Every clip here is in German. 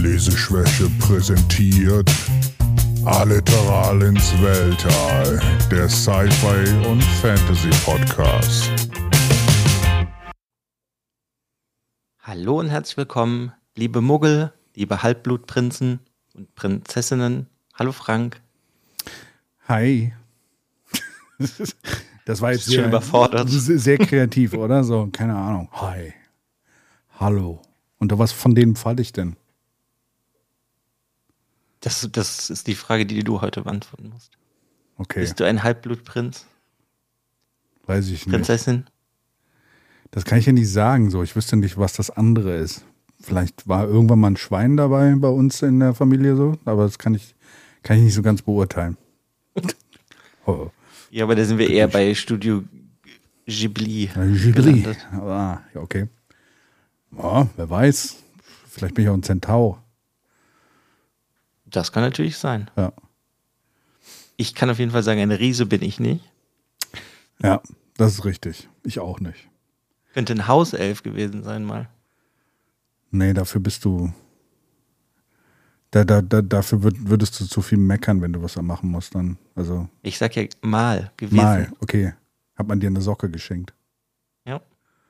Leseschwäche präsentiert Alliteral ins Weltall, der Sci-Fi und Fantasy Podcast. Hallo und herzlich willkommen, liebe Muggel, liebe Halbblutprinzen und Prinzessinnen. Hallo Frank. Hi. Das war jetzt sehr, überfordert. sehr kreativ, oder? So, keine Ahnung. Hi. Hallo. Und was von denen falle ich denn? Das, das ist die Frage, die du heute beantworten musst. Okay, Bist du ein Halbblutprinz? weiß ich nicht. Prinzessin? Das kann ich ja nicht sagen. So, ich wüsste nicht, was das andere ist. Vielleicht war irgendwann mal ein Schwein dabei bei uns in der Familie so, aber das kann ich, kann ich nicht so ganz beurteilen. oh. Ja, aber da sind wir eher bei Studio Ghibli. Ghibli. Ah, ja, okay. Ja, wer weiß. Vielleicht bin ich auch ein Zentaur. Das kann natürlich sein. Ja. Ich kann auf jeden Fall sagen, ein Riese bin ich nicht. Ja, das ist richtig. Ich auch nicht. Könnte ein Hauself gewesen sein mal. Nee, dafür bist du. Da, da, da, dafür würd, würdest du zu viel meckern, wenn du was da machen musst. Dann. Also Ich sag ja mal gewesen. mal, okay. Hat man dir eine Socke geschenkt. Ja,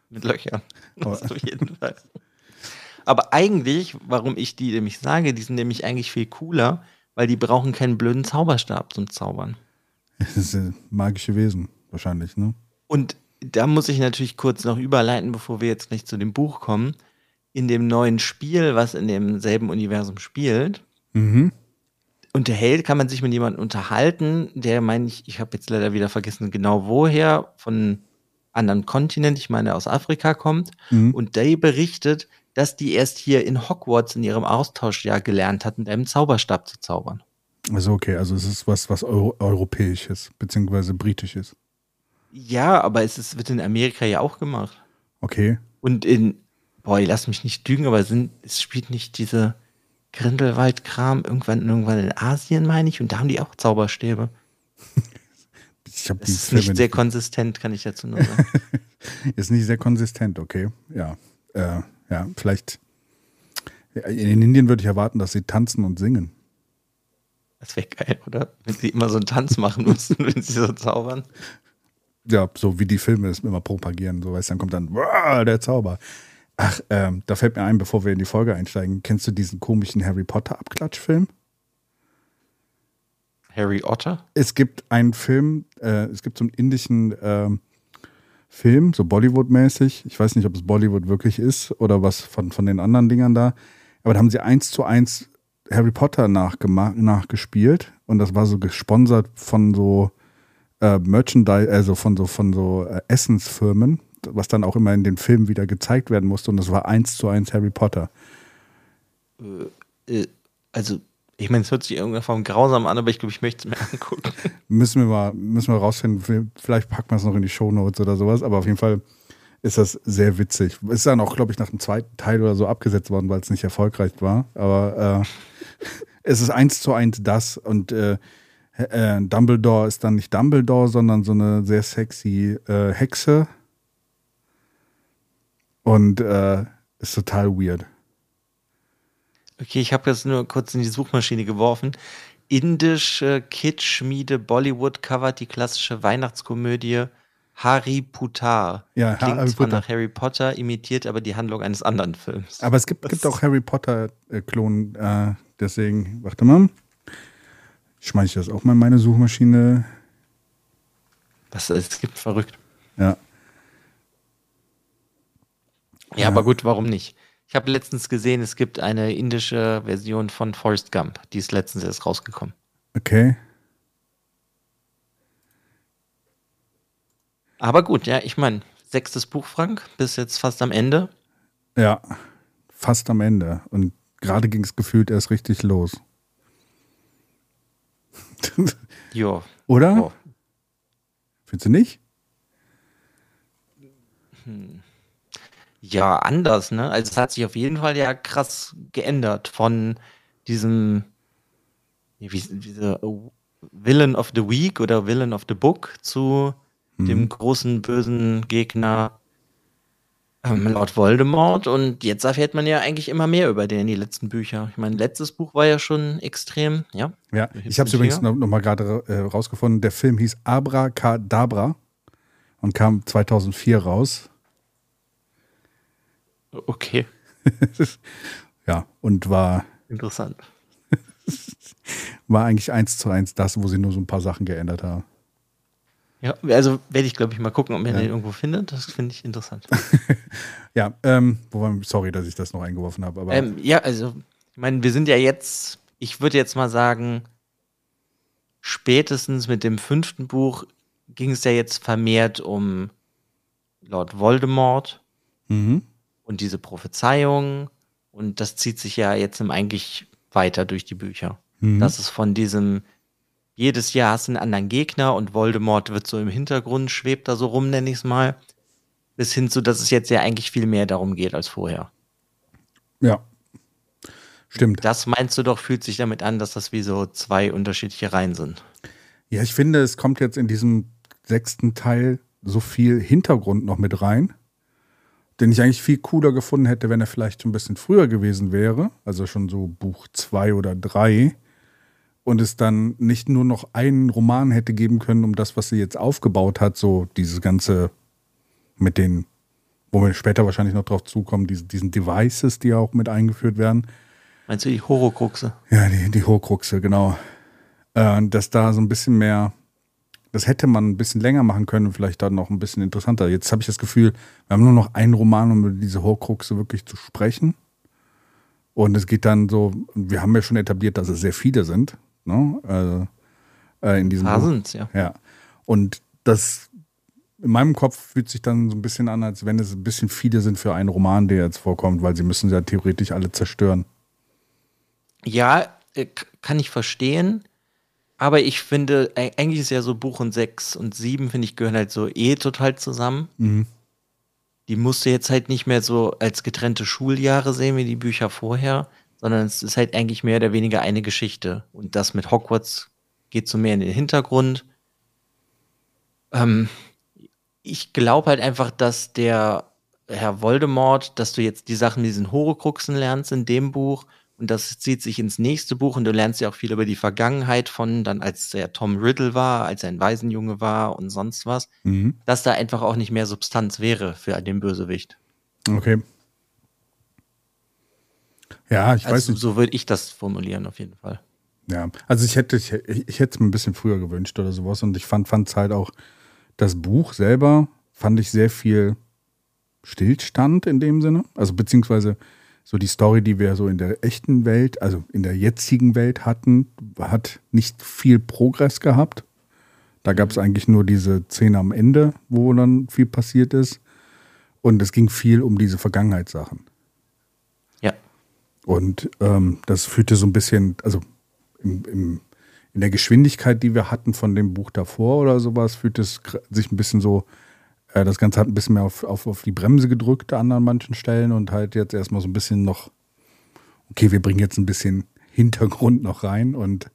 mit Löchern. Das auf jeden Fall. Aber eigentlich, warum ich die nämlich sage, die sind nämlich eigentlich viel cooler, weil die brauchen keinen blöden Zauberstab zum Zaubern. Das äh, magische Wesen, wahrscheinlich, ne? Und da muss ich natürlich kurz noch überleiten, bevor wir jetzt gleich zu dem Buch kommen. In dem neuen Spiel, was in demselben Universum spielt, Mhm. unterhält, kann man sich mit jemandem unterhalten, der meine ich, ich habe jetzt leider wieder vergessen, genau woher, von anderen Kontinent, ich meine aus Afrika kommt, Mhm. und der berichtet, dass die erst hier in Hogwarts in ihrem Austauschjahr gelernt hat, mit einem Zauberstab zu zaubern. Also okay, also es ist was, was Euro europäisches, beziehungsweise britisches. Ja, aber es ist, wird in Amerika ja auch gemacht. Okay. Und in, boah, lass mich nicht lügen, aber sind, es spielt nicht diese Grindelwald-Kram irgendwann, irgendwann in Asien, meine ich, und da haben die auch Zauberstäbe. Ich habe Das die ist Filme nicht sehr konsistent, kann ich dazu nur sagen. Ist nicht sehr konsistent, okay. Ja. Äh, ja, vielleicht. Ja, In Indien würde ich erwarten, dass sie tanzen und singen. Das wäre geil, oder? Wenn sie immer so einen Tanz machen müssten, wenn sie so zaubern. Ja, so wie die Filme es immer propagieren. So weißt du, dann kommt dann "Wow, der Zauber. Ach, ähm, da fällt mir ein, bevor wir in die Folge einsteigen, kennst du diesen komischen Harry Potter Abklatschfilm? Harry Otter? Es gibt einen Film, äh, es gibt so einen indischen ähm, Film, so Bollywood-mäßig. Ich weiß nicht, ob es Bollywood wirklich ist oder was von, von den anderen Dingern da. Aber da haben sie eins zu eins Harry Potter nachgespielt und das war so gesponsert von so äh, Merchandise, also von so von so äh, Essensfirmen, was dann auch immer in den Filmen wieder gezeigt werden musste und das war eins zu eins Harry Potter. Äh, also, ich meine, es hört sich in irgendeiner Form grausam an, aber ich glaube, ich möchte es mir angucken. Müssen wir mal, müssen wir rausfinden, vielleicht packen wir es noch in die Shownotes oder sowas, aber auf jeden Fall ist das sehr witzig. Ist dann auch, glaube ich, nach dem zweiten Teil oder so abgesetzt worden, weil es nicht erfolgreich war. Aber äh, es ist eins zu eins das und äh, äh, Dumbledore ist dann nicht Dumbledore, sondern so eine sehr sexy äh, Hexe. Und äh, ist total weird. Okay, ich habe jetzt nur kurz in die Suchmaschine geworfen. Indische Kitschmiede Bollywood covert die klassische Weihnachtskomödie Harry Putar. Ja, Klingt Harry zwar Potter. nach Harry Potter, imitiert aber die Handlung eines anderen Films. Aber es gibt, gibt auch Harry Potter-Klon, äh, deswegen, warte mal. Schmeiße ich das auch mal in meine Suchmaschine. Was es gibt, verrückt. Ja. Ja, aber gut, warum nicht? Ich habe letztens gesehen, es gibt eine indische Version von Forrest Gump. Die ist letztens erst rausgekommen. Okay. Aber gut, ja, ich meine, sechstes Buch, Frank, bis jetzt fast am Ende. Ja. Fast am Ende. Und gerade ging es gefühlt erst richtig los. Jo. Oder? Oh. Findest du nicht? Ja, anders, ne? Also es hat sich auf jeden Fall ja krass geändert von diesem wie, diese Villain of the Week oder Villain of the Book zu dem großen bösen Gegner ähm, Lord Voldemort und jetzt erfährt man ja eigentlich immer mehr über den in die letzten Bücher. Ich meine, letztes Buch war ja schon extrem, ja. Ja, ich habe es übrigens noch, noch mal gerade äh, rausgefunden. Der Film hieß Abracadabra und kam 2004 raus. Okay. ja, und war interessant. war eigentlich eins zu eins das, wo sie nur so ein paar Sachen geändert haben. Ja, also werde ich, glaube ich, mal gucken, ob man ja. den irgendwo findet. Das finde ich interessant. ja, ähm, sorry, dass ich das noch eingeworfen habe. Aber ähm, ja, also, ich meine, wir sind ja jetzt, ich würde jetzt mal sagen, spätestens mit dem fünften Buch ging es ja jetzt vermehrt um Lord Voldemort mhm. Und diese Prophezeiung. Und das zieht sich ja jetzt eigentlich weiter durch die Bücher. Mhm. Das ist von diesem jedes Jahr hast du einen anderen Gegner und Voldemort wird so im Hintergrund, schwebt da so rum, nenne ich es mal. Bis hin zu, dass es jetzt ja eigentlich viel mehr darum geht als vorher. Ja. Stimmt. Das meinst du doch, fühlt sich damit an, dass das wie so zwei unterschiedliche Reihen sind. Ja, ich finde, es kommt jetzt in diesem sechsten Teil so viel Hintergrund noch mit rein, den ich eigentlich viel cooler gefunden hätte, wenn er vielleicht ein bisschen früher gewesen wäre. Also schon so Buch zwei oder drei und es dann nicht nur noch einen Roman hätte geben können, um das, was sie jetzt aufgebaut hat, so dieses ganze mit den, wo wir später wahrscheinlich noch drauf zukommen, diese, diesen Devices, die auch mit eingeführt werden. Meinst du die Horokruxe? Ja, die, die Horokruxe, genau. Äh, dass da so ein bisschen mehr, das hätte man ein bisschen länger machen können und vielleicht dann noch ein bisschen interessanter. Jetzt habe ich das Gefühl, wir haben nur noch einen Roman, um über diese Horcruxe wirklich zu sprechen. Und es geht dann so, wir haben ja schon etabliert, dass es sehr viele sind. Ne? Also, äh, in diesem sind ja. Ja. Und das in meinem Kopf fühlt sich dann so ein bisschen an, als wenn es ein bisschen viele sind für einen Roman, der jetzt vorkommt, weil sie müssen ja theoretisch alle zerstören. Ja, äh, kann ich verstehen. Aber ich finde, eigentlich ist ja so Buch und sechs und sieben, finde ich, gehören halt so eh total zusammen. Mhm. Die musst du jetzt halt nicht mehr so als getrennte Schuljahre sehen wie die Bücher vorher sondern es ist halt eigentlich mehr oder weniger eine Geschichte. Und das mit Hogwarts geht so mehr in den Hintergrund. Ähm, ich glaube halt einfach, dass der Herr Voldemort, dass du jetzt die Sachen mit diesen Horokruxen lernst in dem Buch und das zieht sich ins nächste Buch und du lernst ja auch viel über die Vergangenheit von dann, als der Tom Riddle war, als er ein Waisenjunge war und sonst was, mhm. dass da einfach auch nicht mehr Substanz wäre für den Bösewicht. Okay. Ja, ich also, weiß nicht. So würde ich das formulieren, auf jeden Fall. Ja, also ich hätte, ich, ich hätte es mir ein bisschen früher gewünscht oder sowas. Und ich fand es halt auch, das Buch selber fand ich sehr viel Stillstand in dem Sinne. Also beziehungsweise so die Story, die wir so in der echten Welt, also in der jetzigen Welt hatten, hat nicht viel Progress gehabt. Da gab es mhm. eigentlich nur diese Szene am Ende, wo dann viel passiert ist. Und es ging viel um diese Vergangenheitssachen. Und ähm, das führte so ein bisschen, also im, im, in der Geschwindigkeit, die wir hatten von dem Buch davor oder sowas, fühlte es sich ein bisschen so, das Ganze hat ein bisschen mehr auf, auf, auf die Bremse gedrückt an manchen Stellen und halt jetzt erstmal so ein bisschen noch, okay, wir bringen jetzt ein bisschen Hintergrund noch rein und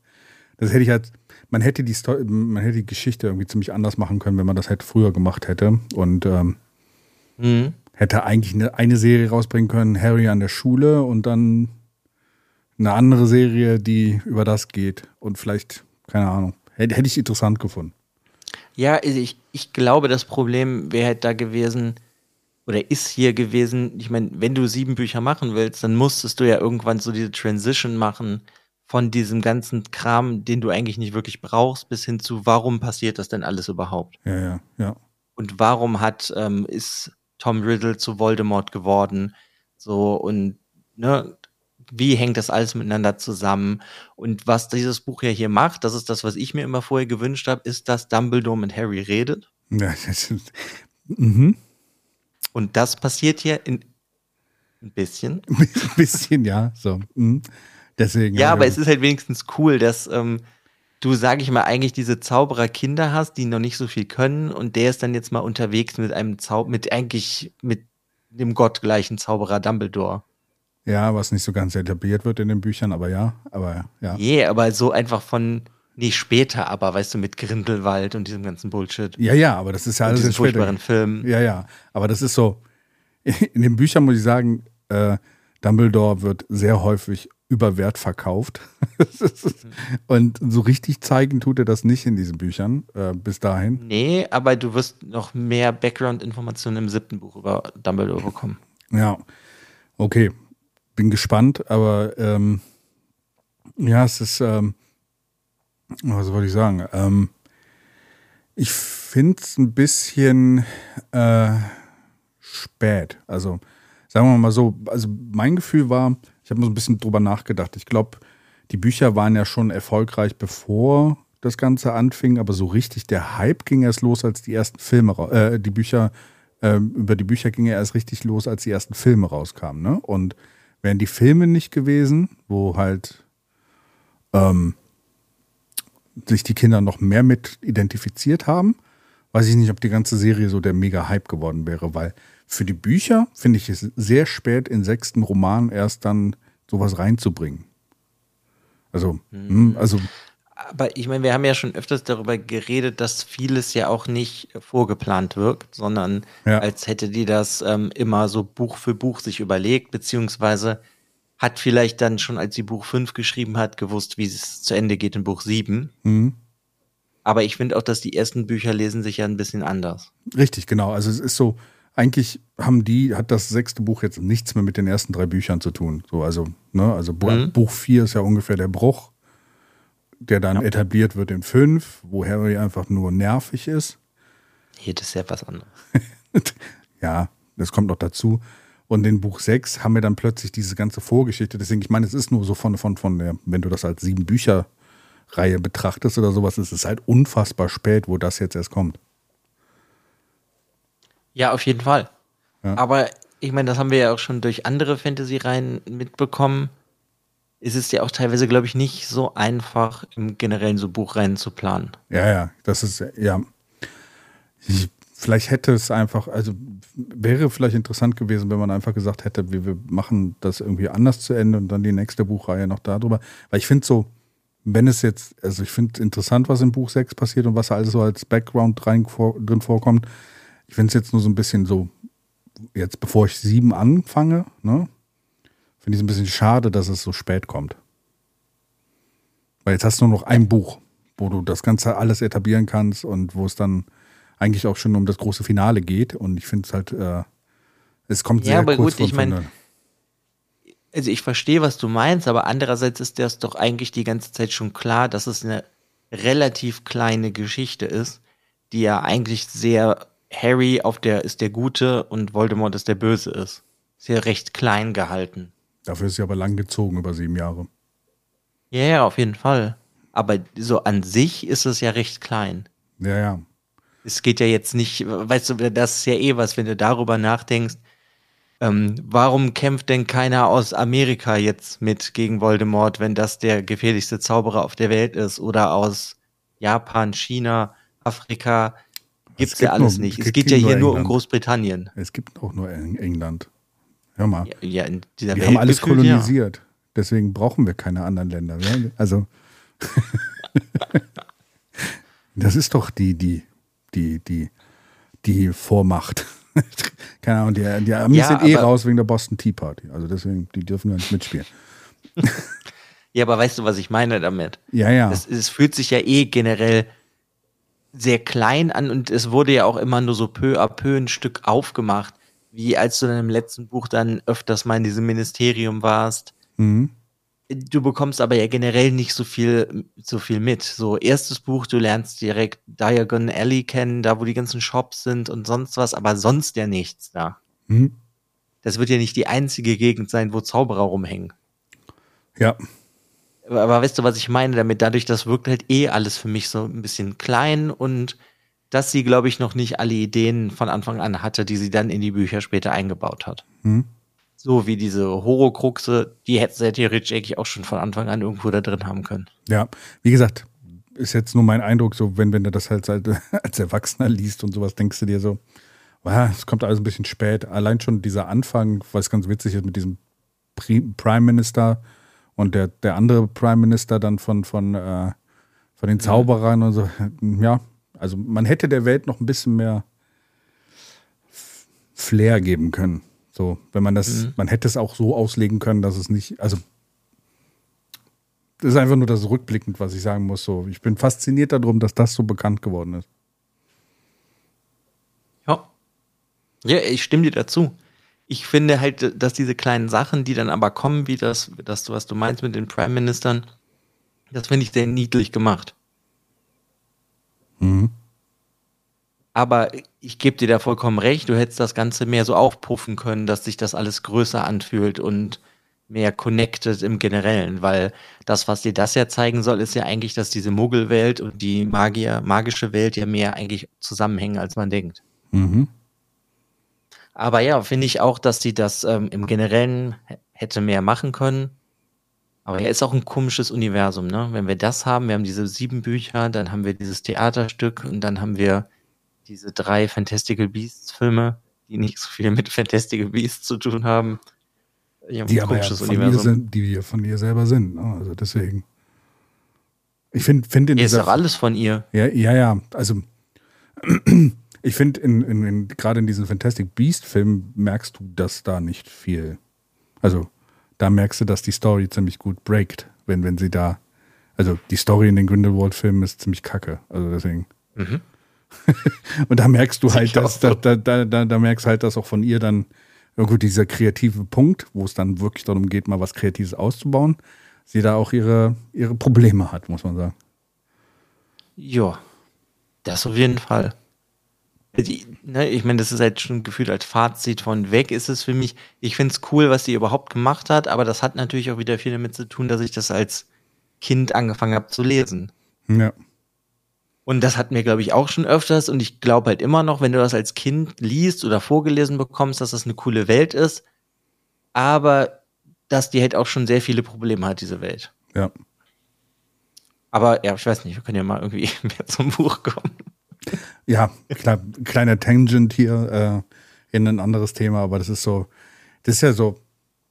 das hätte ich halt, man hätte die Story, man hätte die Geschichte irgendwie ziemlich anders machen können, wenn man das halt früher gemacht hätte. Und ähm, mhm hätte eigentlich eine, eine Serie rausbringen können, Harry an der Schule und dann eine andere Serie, die über das geht. Und vielleicht, keine Ahnung, hätte, hätte ich interessant gefunden. Ja, also ich, ich glaube, das Problem wäre halt da gewesen, oder ist hier gewesen, ich meine, wenn du sieben Bücher machen willst, dann musstest du ja irgendwann so diese Transition machen von diesem ganzen Kram, den du eigentlich nicht wirklich brauchst, bis hin zu, warum passiert das denn alles überhaupt? Ja, ja, ja. Und warum hat, ähm, ist Tom Riddle zu Voldemort geworden. So und ne, wie hängt das alles miteinander zusammen? Und was dieses Buch ja hier macht, das ist das, was ich mir immer vorher gewünscht habe, ist, dass Dumbledore mit Harry redet. Ja, das ist, mhm. Und das passiert hier in ein bisschen. ein bisschen, ja. So. Mhm. Deswegen. Ja, aber es ist halt wenigstens cool, dass ähm, du, sag ich mal, eigentlich diese Zaubererkinder hast, die noch nicht so viel können und der ist dann jetzt mal unterwegs mit einem Zauber, mit eigentlich mit dem gottgleichen Zauberer Dumbledore. Ja, was nicht so ganz etabliert wird in den Büchern, aber ja, aber ja. Yeah, aber so einfach von nicht später, aber weißt du, mit Grindelwald und diesem ganzen Bullshit. Ja, ja, aber das ist ja alles in furchtbaren Film. Ja, ja, aber das ist so, in den Büchern muss ich sagen, äh, Dumbledore wird sehr häufig über Wert verkauft. und so richtig zeigen tut er das nicht in diesen Büchern äh, bis dahin. Nee, aber du wirst noch mehr Background-Informationen im siebten Buch über Dumbledore bekommen. Ja, okay. Bin gespannt, aber ähm, ja, es ist, ähm, was wollte ich sagen? Ähm, ich finde es ein bisschen äh, spät. Also sagen wir mal so, also mein Gefühl war, ich habe mal so ein bisschen drüber nachgedacht. Ich glaube, die Bücher waren ja schon erfolgreich, bevor das Ganze anfing, aber so richtig der Hype ging erst los, als die ersten Filme, äh, die Bücher, äh, über die Bücher ging er erst richtig los, als die ersten Filme rauskamen. Ne? Und wären die Filme nicht gewesen, wo halt ähm, sich die Kinder noch mehr mit identifiziert haben, weiß ich nicht, ob die ganze Serie so der Mega-Hype geworden wäre, weil für die Bücher finde ich es sehr spät, in sechsten Roman erst dann sowas reinzubringen. Also, mhm. also. Aber ich meine, wir haben ja schon öfters darüber geredet, dass vieles ja auch nicht vorgeplant wirkt, sondern ja. als hätte die das ähm, immer so Buch für Buch sich überlegt, beziehungsweise hat vielleicht dann schon, als sie Buch 5 geschrieben hat, gewusst, wie es zu Ende geht in Buch 7. Mhm. Aber ich finde auch, dass die ersten Bücher lesen sich ja ein bisschen anders. Richtig, genau. Also es ist so, eigentlich haben die, hat das sechste Buch jetzt nichts mehr mit den ersten drei Büchern zu tun. So, also, ne, also mhm. Buch 4 ist ja ungefähr der Bruch, der dann ja. etabliert wird in 5, wo Harry einfach nur nervig ist. Hier, ist ja was anderes. ja, das kommt noch dazu. Und in Buch 6 haben wir dann plötzlich diese ganze Vorgeschichte. Deswegen, ich meine, es ist nur so von, von, von der, wenn du das als sieben Bücher Reihe betrachtest oder sowas, ist es halt unfassbar spät, wo das jetzt erst kommt. Ja, auf jeden Fall. Ja. Aber ich meine, das haben wir ja auch schon durch andere Fantasy-Reihen mitbekommen. Es ist ja auch teilweise, glaube ich, nicht so einfach, im generellen so Buchreihen zu planen. Ja, ja, das ist, ja. Ich, vielleicht hätte es einfach, also wäre vielleicht interessant gewesen, wenn man einfach gesagt hätte, wir, wir machen das irgendwie anders zu Ende und dann die nächste Buchreihe noch darüber. Weil ich finde so, wenn es jetzt, also ich finde es interessant, was im Buch 6 passiert und was alles so als Background rein, vor, drin vorkommt. Ich finde es jetzt nur so ein bisschen so, jetzt bevor ich sieben anfange, ne, finde ich es ein bisschen schade, dass es so spät kommt. Weil jetzt hast du nur noch ein Buch, wo du das Ganze alles etablieren kannst und wo es dann eigentlich auch schon um das große Finale geht. Und ich finde es halt, äh, es kommt ja, sehr aber kurz gut, ich meine, also ich verstehe, was du meinst, aber andererseits ist das doch eigentlich die ganze Zeit schon klar, dass es eine relativ kleine Geschichte ist, die ja eigentlich sehr Harry auf der ist der Gute und Voldemort ist der Böse ist. Sehr recht klein gehalten. Dafür ist sie aber lang gezogen über sieben Jahre. Ja, ja, auf jeden Fall. Aber so an sich ist es ja recht klein. Ja, ja. Es geht ja jetzt nicht, weißt du, das ist ja eh was, wenn du darüber nachdenkst. Ähm, warum kämpft denn keiner aus Amerika jetzt mit gegen Voldemort, wenn das der gefährlichste Zauberer auf der Welt ist? Oder aus Japan, China, Afrika? Gibt's gibt ja alles nur, nicht. Es geht ja hier nur, nur um Großbritannien. Es gibt auch nur England. Hör mal. Ja, ja wir Welt haben alles gefühlt, kolonisiert. Deswegen brauchen wir keine anderen Länder. Also das ist doch die, die, die, die, die Vormacht. keine Ahnung, die, die Amis ja, sind eh raus wegen der Boston Tea Party. Also deswegen, die dürfen gar nicht mitspielen. ja, aber weißt du, was ich meine damit? Ja, ja. Es, es fühlt sich ja eh generell sehr klein an und es wurde ja auch immer nur so peu à peu ein Stück aufgemacht, wie als du in deinem letzten Buch dann öfters mal in diesem Ministerium warst. Mhm. Du bekommst aber ja generell nicht so viel, so viel mit. So, erstes Buch, du lernst direkt Diagon Alley kennen, da wo die ganzen Shops sind und sonst was, aber sonst ja nichts da. Mhm. Das wird ja nicht die einzige Gegend sein, wo Zauberer rumhängen. Ja, aber weißt du, was ich meine damit? Dadurch, das wirkt halt eh alles für mich so ein bisschen klein und dass sie, glaube ich, noch nicht alle Ideen von Anfang an hatte, die sie dann in die Bücher später eingebaut hat. Hm. So wie diese Horrorkruxe, die hätte sie theoretisch eigentlich auch schon von Anfang an irgendwo da drin haben können. Ja, wie gesagt, ist jetzt nur mein Eindruck, so wenn, wenn du das halt als Erwachsener liest und sowas, denkst du dir so, es kommt alles ein bisschen spät. Allein schon dieser Anfang, was ganz witzig ist mit diesem Prime Minister, und der, der andere Prime Minister dann von, von, äh, von den Zauberern und so. Ja, also man hätte der Welt noch ein bisschen mehr Flair geben können. So, wenn man das, Mhm. man hätte es auch so auslegen können, dass es nicht, also das ist einfach nur das rückblickend, was ich sagen muss. So, ich bin fasziniert darum, dass das so bekannt geworden ist. Ja. Ja, ich stimme dir dazu. Ich finde halt, dass diese kleinen Sachen, die dann aber kommen, wie das, das du- was du meinst mit den Prime Ministern, das finde ich sehr niedlich gemacht. Mhm. Aber ich gebe dir da vollkommen recht, du hättest das Ganze mehr so aufpuffen können, dass sich das alles größer anfühlt und mehr connected im Generellen, weil das, was dir das ja zeigen soll, ist ja eigentlich, dass diese Muggelwelt und die Magier, magische Welt ja mehr eigentlich zusammenhängen, als man denkt. Mhm. Aber ja, finde ich auch, dass sie das ähm, im Generellen hätte mehr machen können. Aber ja, ist auch ein komisches Universum, ne? Wenn wir das haben, wir haben diese sieben Bücher, dann haben wir dieses Theaterstück und dann haben wir diese drei Fantastical Beasts Filme, die nicht so viel mit Fantastical Beasts zu tun haben. Ja, ein Die aber ja komisches von ihr Universum. sind, die wir von ihr selber sind. ne? Also deswegen. Ich finde, find in Ja, ist doch alles von ihr. Ja, ja, ja. Also ich finde, in, in, in, gerade in diesen Fantastic Beast-Filmen merkst du das da nicht viel. Also da merkst du, dass die Story ziemlich gut breakt, wenn, wenn sie da. Also die Story in den Grindelwald-Filmen ist ziemlich kacke. Also deswegen. Mhm. Und da merkst du halt, dass, da, da, da, da merkst halt, dass auch von ihr dann irgendwo dieser kreative Punkt, wo es dann wirklich darum geht, mal was Kreatives auszubauen, sie da auch ihre, ihre Probleme hat, muss man sagen. Ja, das auf jeden Fall. Die, ne, ich meine, das ist halt schon gefühlt als Fazit von weg ist es für mich. Ich finde es cool, was sie überhaupt gemacht hat, aber das hat natürlich auch wieder viel damit zu tun, dass ich das als Kind angefangen habe zu lesen. Ja. Und das hat mir, glaube ich, auch schon öfters und ich glaube halt immer noch, wenn du das als Kind liest oder vorgelesen bekommst, dass das eine coole Welt ist, aber dass die halt auch schon sehr viele Probleme hat, diese Welt. Ja. Aber ja, ich weiß nicht, wir können ja mal irgendwie mehr zum Buch kommen. Ja, klar, kleiner Tangent hier äh, in ein anderes Thema, aber das ist so, das ist ja so,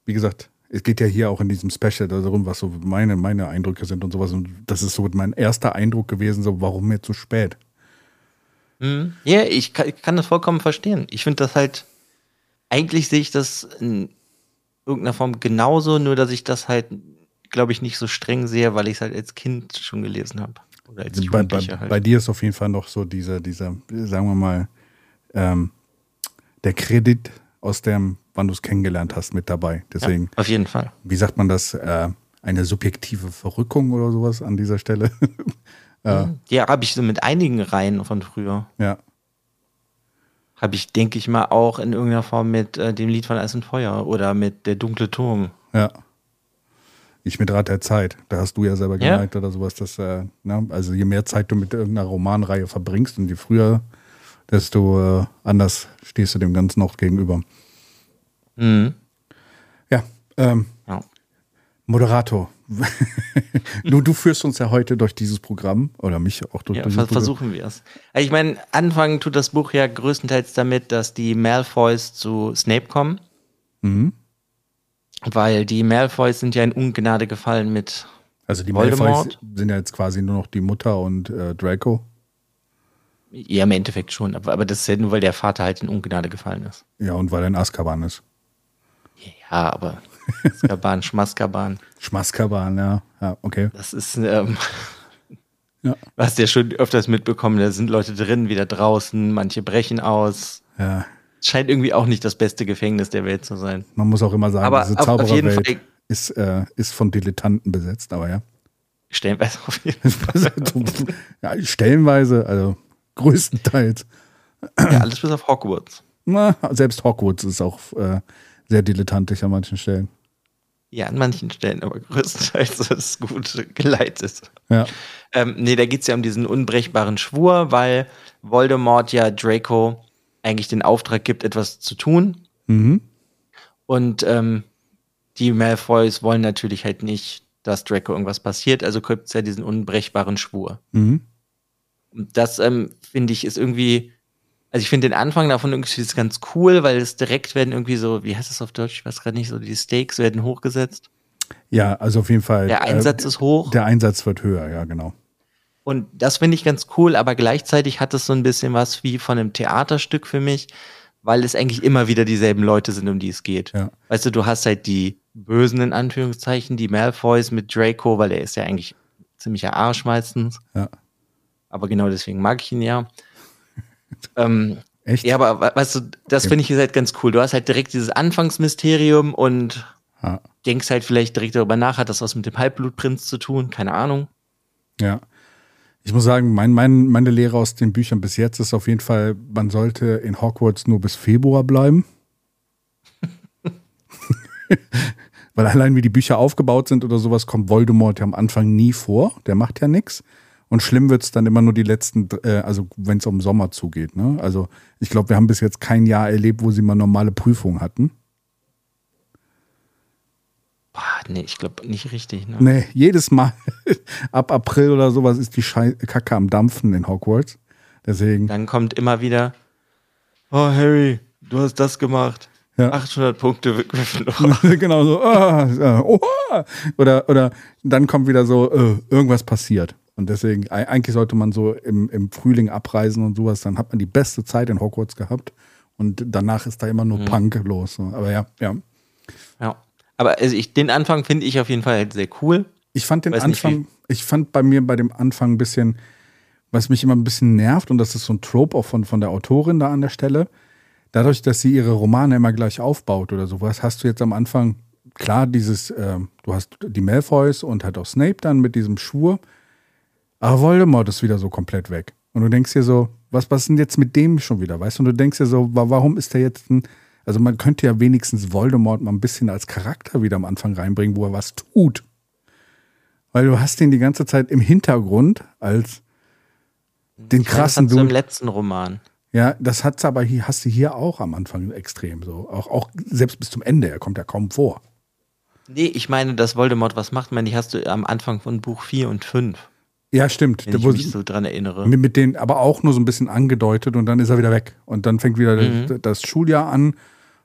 wie gesagt, es geht ja hier auch in diesem Special darum, was so meine, meine Eindrücke sind und sowas. Und das ist so mein erster Eindruck gewesen, so, warum jetzt so spät? Mhm. Ja, ich kann, ich kann das vollkommen verstehen. Ich finde das halt, eigentlich sehe ich das in irgendeiner Form genauso, nur dass ich das halt, glaube ich, nicht so streng sehe, weil ich es halt als Kind schon gelesen habe. Bei, bei, halt. bei dir ist auf jeden Fall noch so dieser, dieser, sagen wir mal, ähm, der Kredit aus dem, wann du es kennengelernt hast, mit dabei. Deswegen, ja, auf jeden Fall. wie sagt man das, äh, eine subjektive Verrückung oder sowas an dieser Stelle? äh, Ja, habe ich so mit einigen Reihen von früher. ja. Habe ich, denke ich mal, auch in irgendeiner Form mit äh, dem Lied von Eis und Feuer oder mit Der dunkle Turm. Ja. Ich mit Rat der Zeit. Da hast du ja selber Ja. gemerkt oder sowas, dass, äh, ne? also je mehr Zeit du mit irgendeiner Romanreihe verbringst und je früher, desto äh, anders stehst du dem Ganzen auch gegenüber. Mhm. Ja, ähm, Ja. Moderator. du, du führst uns ja heute durch dieses Programm oder mich auch durch Ja, dieses ver Programm. versuchen wir es. Ich meine, anfangen tut das Buch ja größtenteils damit, dass die Malfoys zu Snape kommen, Mhm. Weil die Malfoys sind ja in Ungnade gefallen mit. Also die Voldemort. Malfoys sind ja jetzt quasi nur noch die Mutter und äh, Draco. Ja, im Endeffekt schon, aber, aber das ist ja nur, weil der Vater halt in Ungnade gefallen ist. Ja, und weil er in Azkaban ist. Ja, aber Skaban, Schmaskaban, Schmaskaban, ja. Ja, okay. das ist, ähm, Ja. du hast ja schon öfters mitbekommen, da sind Leute drin, wieder draußen, manche brechen aus. Ja, Scheint irgendwie auch nicht das beste Gefängnis der Welt zu sein. Man muss auch immer sagen, Aber diese Zaubererwelt ist, äh, ist von Dilettanten besetzt, aber ja. Stellenweise auf jeden Fall. ja. Stellenweise, also größtenteils. Ja, alles bis auf Hogwarts. Na, selbst Hogwarts ist auch äh, sehr dilettantisch an manchen Stellen. Ja, an manchen Stellen, aber größtenteils ist es gut geleitet. Ja. Ähm, nee, da geht es ja um diesen unbrechbaren Schwur, weil Voldemort ja Draco eigentlich den Auftrag gibt, etwas zu tun. Mhm. Und ähm, die Malfoys wollen natürlich halt nicht, dass Draco irgendwas passiert, also gibt es ja diesen unbrechbaren Schwur. Mhm. Und das ähm, finde ich ist irgendwie, also ich finde den Anfang davon irgendwie ist ganz cool, weil es direkt werden irgendwie so, wie heißt das auf Deutsch? Ich weiß gerade nicht, so die Stakes werden hochgesetzt. Ja, also auf jeden Fall. Der Einsatz äh, ist hoch. Der Einsatz wird höher, ja, genau. Und das finde ich ganz cool, aber gleichzeitig hat es so ein bisschen was wie von einem Theaterstück für mich, weil es eigentlich immer wieder dieselben Leute sind, um die es geht. Ja. Weißt du, du hast halt die Bösen in Anführungszeichen, die Malfoys mit Draco, weil er ist ja eigentlich ziemlicher Arsch meistens. Ja. Aber genau deswegen mag ich ihn ja. ähm, Echt? ja, aber we- weißt du, das finde ich halt ganz cool. Du hast halt direkt dieses Anfangsmysterium und Ja. denkst halt vielleicht direkt darüber nach, hat das was mit dem Halbblutprinz zu tun? Keine Ahnung. Ja. Ich muss sagen, mein, mein, meine Lehre aus den Büchern bis jetzt ist auf jeden Fall, man sollte in Hogwarts nur bis Februar bleiben. Weil allein wie die Bücher aufgebaut sind oder sowas, kommt Voldemort ja am Anfang nie vor. Der macht ja nichts. Und schlimm wird's dann immer nur die letzten, äh, also wenn es um Sommer zugeht. Ne? Also ich glaube, wir haben bis jetzt kein Jahr erlebt, wo sie mal normale Prüfungen hatten. Boah, nee, ich glaube nicht richtig. Ne? Nee, jedes Mal ab April oder sowas ist die Schei Kacke am Dampfen in Hogwarts. Deswegen. Dann kommt immer wieder, oh Harry, du hast das gemacht. Ja. 800 Punkte Gryffindor. genau so, ah, oha. oder, oder dann kommt wieder so, äh, irgendwas passiert. Und deswegen, ei- eigentlich sollte man so im, im Frühling abreisen und sowas, dann hat man die beste Zeit in Hogwarts gehabt. Und danach ist da immer nur Punk los. Aber ja, ja. ja. Aber also ich, den Anfang finde ich auf jeden Fall halt sehr cool. Ich fand den Weiß nicht, Anfang, ich fand bei mir bei dem Anfang ein bisschen, was mich immer ein bisschen nervt, und das ist so ein Trope auch von, von der Autorin da an der Stelle, dadurch, dass sie ihre Romane immer gleich aufbaut oder sowas, hast du jetzt am Anfang, klar, dieses, ähm, du hast die Malfoys und halt auch Snape dann mit diesem Schwur, aber Voldemort ist wieder so komplett weg. Und du denkst dir so, was, was ist denn jetzt mit dem schon wieder, weißt du? Und du denkst dir so, wa- warum ist der jetzt ein, also man könnte ja wenigstens Voldemort mal ein bisschen als Charakter wieder am Anfang reinbringen, wo er was tut. Weil du hast den die ganze Zeit im Hintergrund als den Ich krassen hast du im Dude. letzten Roman. Ja, das hat's aber hier, hast du hier auch am Anfang extrem so. Auch, auch selbst bis zum Ende, er kommt ja kaum vor. Nee, ich meine, dass Voldemort was macht, meine ich, hast du am Anfang von Buch 4 und 5, Ja, stimmt. wenn ich mich so dran erinnere. mit, mit denen aber auch nur so ein bisschen angedeutet und dann ist er wieder weg. Und dann fängt wieder Mhm. das, das Schuljahr an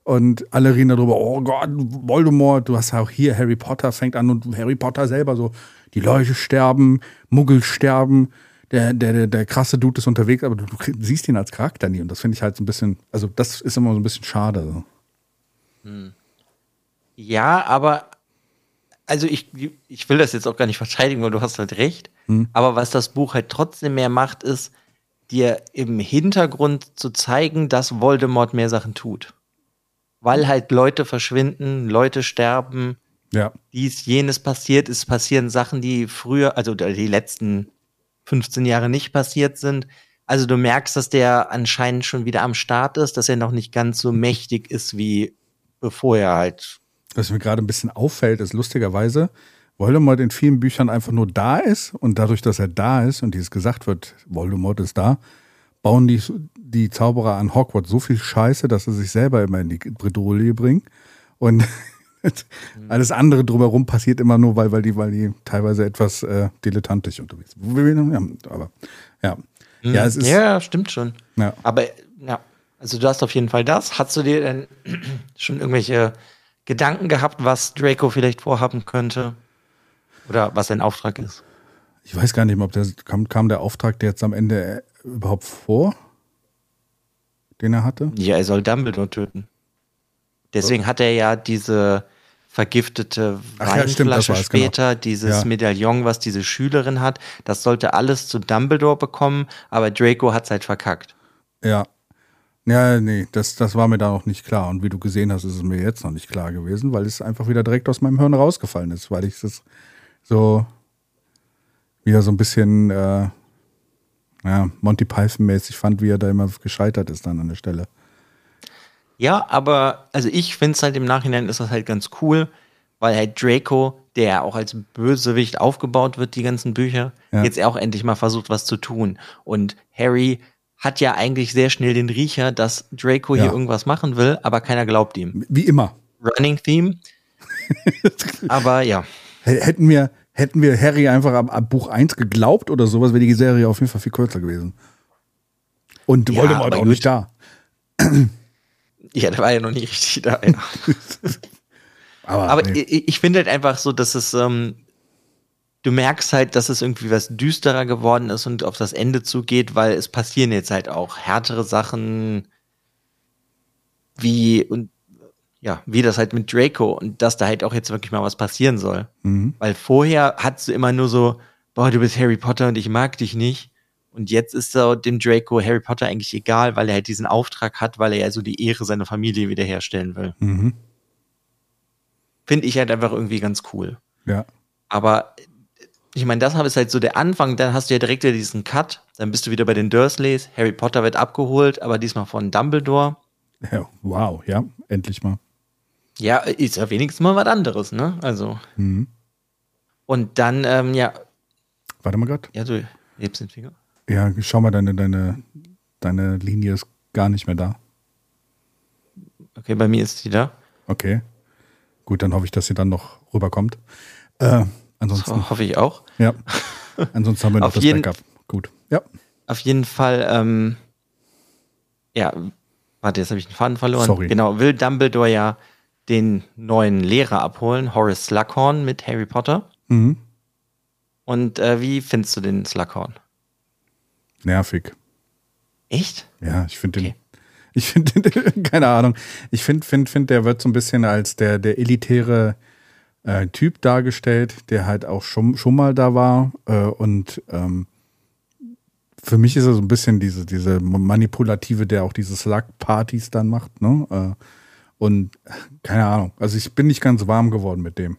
und alle reden darüber, oh Gott, Voldemort, du hast ja auch hier Harry Potter fängt an und Harry Potter selber so, die Leute sterben, Muggel sterben, der, der, der, der krasse Dude ist unterwegs, aber du, du siehst ihn als Charakter nie und das finde ich halt so ein bisschen, also das ist immer so ein bisschen schade. So. Ja, aber also ich, ich will das jetzt auch gar nicht verteidigen, weil du hast halt recht. Aber was das Buch halt trotzdem mehr macht, ist, dir im Hintergrund zu zeigen, dass Voldemort mehr Sachen tut. Weil halt Leute verschwinden, Leute sterben, Ja, dies, jenes passiert, es passieren Sachen, die früher, also die letzten 15 Jahre nicht passiert sind. Also du merkst, dass der anscheinend schon wieder am Start ist, dass er noch nicht ganz so mächtig ist, wie bevor er halt was mir gerade ein bisschen auffällt, ist lustigerweise, Voldemort in vielen Büchern einfach nur da ist und dadurch, dass er da ist und dieses gesagt wird, Voldemort ist da, bauen die, die Zauberer an Hogwarts so viel Scheiße, dass sie sich selber immer in die Bredouille bringen und alles andere drumherum passiert immer nur, weil, weil, die, weil die teilweise etwas äh, dilettantisch unterwegs sind. Ja, aber ja. Ja, es ist, ja, stimmt schon. Ja. Aber ja, also du hast auf jeden Fall das. Hast du dir denn schon irgendwelche Gedanken gehabt, was Draco vielleicht vorhaben könnte? Oder was sein Auftrag ist? ich weiß gar nicht mehr, ob der kam, kam der Auftrag der jetzt am Ende überhaupt vor, den er hatte. Ja, er soll Dumbledore töten. Deswegen hat er ja diese vergiftete Ach ja, stimmt, Weinflasche genau. später, dieses Ja. Medaillon, was diese Schülerin hat. Das sollte alles zu Dumbledore bekommen, aber Draco hat's halt verkackt. Ja. Ja, nee, das, das war mir da noch nicht klar. Und wie du gesehen hast, ist es mir jetzt noch nicht klar gewesen, weil es einfach wieder direkt aus meinem Hirn rausgefallen ist, weil ich es so wieder so ein bisschen äh, ja, Monty Python-mäßig fand, wie er da immer gescheitert ist dann an der Stelle. Ja, aber also ich finde es halt im Nachhinein ist das halt ganz cool, weil halt Draco, der auch als Bösewicht aufgebaut wird, die ganzen Bücher, Ja. jetzt auch endlich mal versucht, was zu tun. Und Harry hat ja eigentlich sehr schnell den Riecher, dass Draco Ja. hier irgendwas machen will, aber keiner glaubt ihm. Wie immer. Running Theme. aber ja. Hätten wir, hätten wir Harry einfach ab, ab Buch 1 geglaubt oder sowas, wäre die Serie auf jeden Fall viel kürzer gewesen. Und Ja, Voldemort auch gut. nicht da. Ja, der war ja noch nicht richtig da. Ja. Aber, Aber nee. ich, ich finde halt einfach so, dass es, ähm, du merkst halt, dass es irgendwie was düsterer geworden ist und auf das Ende zugeht, weil es passieren jetzt halt auch härtere Sachen. wie und ja, wie das halt mit Draco und dass da halt auch jetzt wirklich mal was passieren soll. Mhm. Weil vorher hattest du immer nur so, boah, du bist Harry Potter und ich mag dich nicht. Und jetzt ist so dem Draco Harry Potter eigentlich egal, weil er halt diesen Auftrag hat, weil er ja so die Ehre seiner Familie wiederherstellen will. Mhm. Finde ich halt einfach irgendwie ganz cool. Ja. Aber ich meine, das ist halt so der Anfang, dann hast du ja direkt wieder diesen Cut, dann bist du wieder bei den Dursleys, Harry Potter wird abgeholt, aber diesmal von Dumbledore. ja. Wow, ja, endlich mal. Ja, ist ja wenigstens mal was anderes, ne? Also. Mhm. Und dann, ähm, ja, Warte mal grad. ja, du hebst den Finger. Ja, schau mal, deine, deine, deine Linie ist gar nicht mehr da. Okay, bei mir ist die da. Okay. Gut, dann hoffe ich, dass sie dann noch rüberkommt. Äh, ansonsten, So, hoffe ich auch. ja. Ansonsten haben wir noch das jeden- Backup. Gut. Ja. Auf jeden Fall, ähm, ja, warte, jetzt habe ich den Faden verloren. Sorry. Genau, will Dumbledore ja den neuen Lehrer abholen, Horace Slughorn mit Harry Potter. Mhm. Und äh, wie findest du den Slughorn? Nervig. Echt? Ja, ich finde Okay. den. Ich finde, keine Ahnung. Ich finde, finde, finde, der wird so ein bisschen als der, der elitäre äh, Typ dargestellt, der halt auch schon, schon mal da war. Äh, und ähm, für mich ist er so ein bisschen diese, diese Manipulative, der auch diese Slug-Partys dann macht. Ne? Äh, und keine Ahnung. Also ich bin nicht ganz warm geworden mit dem.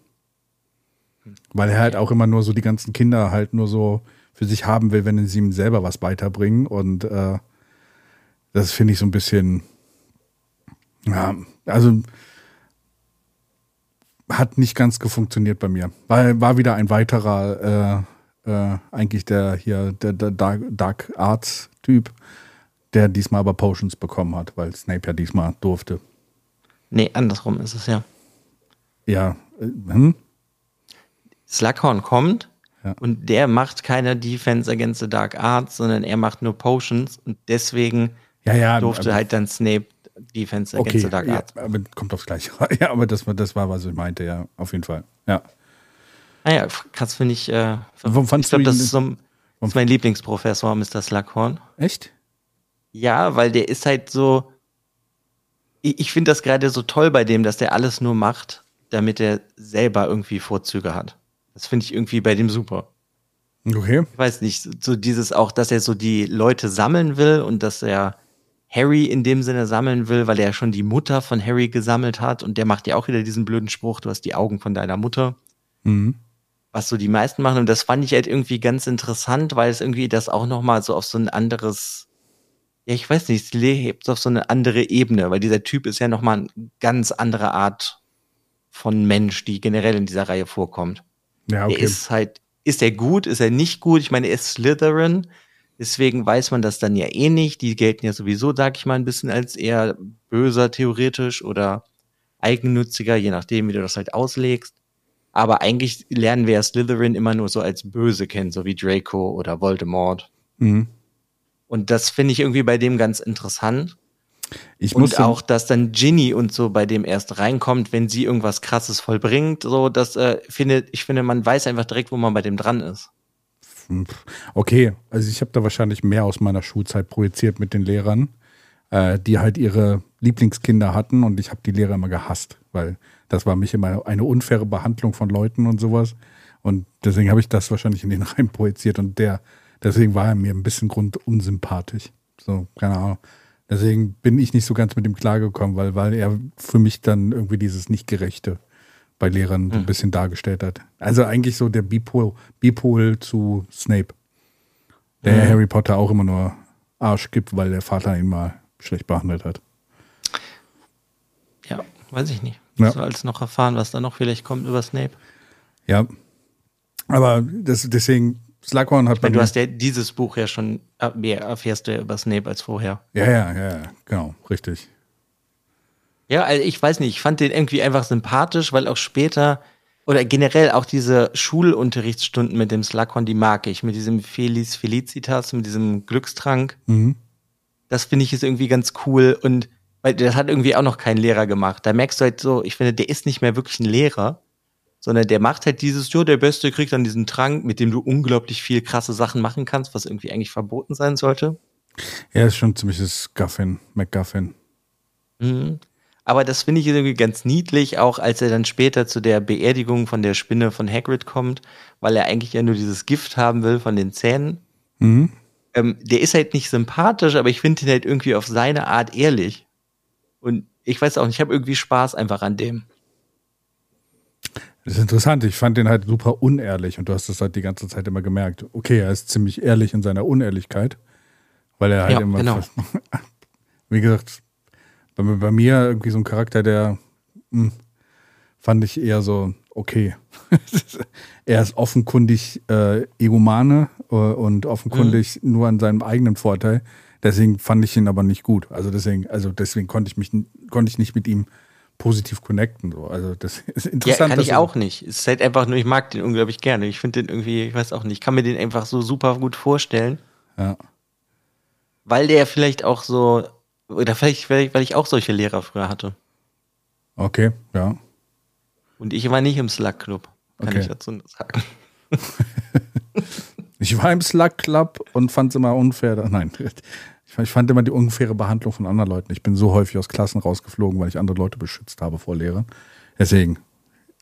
Weil er halt auch immer nur so die ganzen Kinder halt nur so für sich haben will, wenn sie ihm selber was beiterbringen. Und äh, das finde ich so ein bisschen, ja, also hat nicht ganz gefunktioniert bei mir. Weil war wieder ein weiterer, äh, äh, eigentlich der hier, der, der Dark, Dark Arts Typ, der diesmal aber Potions bekommen hat, weil Snape ja diesmal durfte. Nee, andersrum ist es ja. Ja, äh, hm? Slughorn kommt Ja. und der macht keine Defense against the Dark Arts, sondern er macht nur Potions und deswegen ja, ja, durfte aber- halt dann Snape Defense against okay, the Dark ja, Arts. aber kommt aufs Gleiche. Ja, aber das war, das war, was ich meinte, ja, auf jeden Fall. Ja. Naja, Ah krass finde ich. Äh, Warum ich fandst glaube, du das ist, so, ist mein Lieblingsprofessor, Mr. Slughorn. Echt? Ja, weil der ist halt so. Ich, ich finde das gerade so toll bei dem, dass der alles nur macht, damit er selber irgendwie Vorzüge hat. Das finde ich irgendwie bei dem super. Okay. Ich weiß nicht, so dieses auch, dass er so die Leute sammeln will und dass er Harry in dem Sinne sammeln will, weil er ja schon die Mutter von Harry gesammelt hat und der macht ja auch wieder diesen blöden Spruch, du hast die Augen von deiner Mutter. Mhm. was so die meisten machen. Und das fand ich halt irgendwie ganz interessant, weil es irgendwie das auch nochmal so auf so ein anderes, ja, ich weiß nicht, es hebt auf so eine andere Ebene, weil dieser Typ ist ja nochmal eine ganz andere Art von Mensch, die generell in dieser Reihe vorkommt. Ja, okay. Er ist halt, ist er gut, ist er nicht gut? Ich meine, er ist Slytherin, deswegen weiß man das dann ja eh nicht. Die gelten ja sowieso, sag ich mal, ein bisschen als eher böser theoretisch oder eigennütziger, je nachdem, wie du das halt auslegst. Aber eigentlich lernen wir ja Slytherin immer nur so als böse kennen, so wie Draco oder Voldemort. Mhm. Und das finde ich irgendwie bei dem ganz interessant. Ich Und muss auch, dass dann Ginny und so bei dem erst reinkommt, wenn sie irgendwas krasses vollbringt, so, das äh, finde, ich finde, man weiß einfach direkt, wo man bei dem dran ist. Okay, also ich habe da wahrscheinlich mehr aus meiner Schulzeit projiziert mit den Lehrern, äh, die halt ihre Lieblingskinder hatten und ich habe die Lehrer immer gehasst, weil das war mich immer eine unfaire Behandlung von Leuten und sowas. Und deswegen habe ich das wahrscheinlich in den rein projiziert und der, deswegen war er mir ein bisschen grundunsympathisch. So, keine Ahnung. Deswegen bin ich nicht so ganz mit ihm klargekommen, weil, weil er für mich dann irgendwie dieses Nicht-Gerechte bei Lehrern so ein bisschen dargestellt hat. Also eigentlich so der Bipol, Bipol zu Snape. Der Harry Potter auch immer nur Arsch gibt, weil der Vater ihn mal schlecht behandelt hat. Ja, weiß ich nicht. Ja. Ja. alles noch erfahren, was da noch vielleicht kommt über Snape. Ja. Aber das, deswegen, Slughorn hat Ich meine, du hast ja dieses Buch ja schon, äh, mehr erfährst du ja über Snape als vorher. Ja, ja, ja, ja, genau, richtig. Ja, also ich weiß nicht, ich fand den irgendwie einfach sympathisch, weil auch später oder generell auch diese Schulunterrichtsstunden mit dem Slughorn, die mag ich, mit diesem Felis Felicitas, mit diesem Glückstrank. Mhm. Das finde ich ist irgendwie ganz cool und weil das hat irgendwie auch noch kein Lehrer gemacht. Da merkst du halt so, ich finde, der ist nicht mehr wirklich ein Lehrer, sondern der macht halt dieses, jo, der Beste kriegt dann diesen Trank, mit dem du unglaublich viel krasse Sachen machen kannst, was irgendwie eigentlich verboten sein sollte. Er ist schon ziemliches Guffin, McGuffin. Mhm. Aber das finde ich irgendwie ganz niedlich, auch als er dann später zu der Beerdigung von der Spinne von Hagrid kommt, weil er eigentlich ja nur dieses Gift haben will von den Zähnen. Mhm. Ähm, der ist halt nicht sympathisch, aber ich finde ihn halt irgendwie auf seine Art ehrlich. Und ich weiß auch nicht, ich habe irgendwie Spaß einfach an dem. Das ist interessant. Ich fand den halt super unehrlich und du hast das halt die ganze Zeit immer gemerkt. Okay, er ist ziemlich ehrlich in seiner Unehrlichkeit, weil er halt Ja, immer. genau. Wie gesagt, bei, bei mir irgendwie so ein Charakter, der hm, fand ich eher so okay. er ist offenkundig äh, Egomane äh, und offenkundig nur an seinem eigenen Vorteil. Deswegen fand ich ihn aber nicht gut. Also deswegen, also deswegen konnte ich mich konnte ich nicht mit ihm positiv connecten. So. Also das ist Ja, interessant. kann dass ich auch nicht. Es ist halt einfach nur, ich mag den unglaublich gerne. Ich finde den irgendwie, ich weiß auch nicht, ich kann mir den einfach so super gut vorstellen, Ja. weil der vielleicht auch so, oder vielleicht, weil ich auch solche Lehrer früher hatte. Okay, ja. Und ich war nicht im Slug Club, kann Okay. ich dazu sagen. Ich war im Slug Club und fand es immer unfair. Nein, ich fand- immer die unfaire Behandlung von anderen Leuten. Ich bin so häufig aus Klassen rausgeflogen, weil ich andere Leute beschützt habe vor Lehrern. Deswegen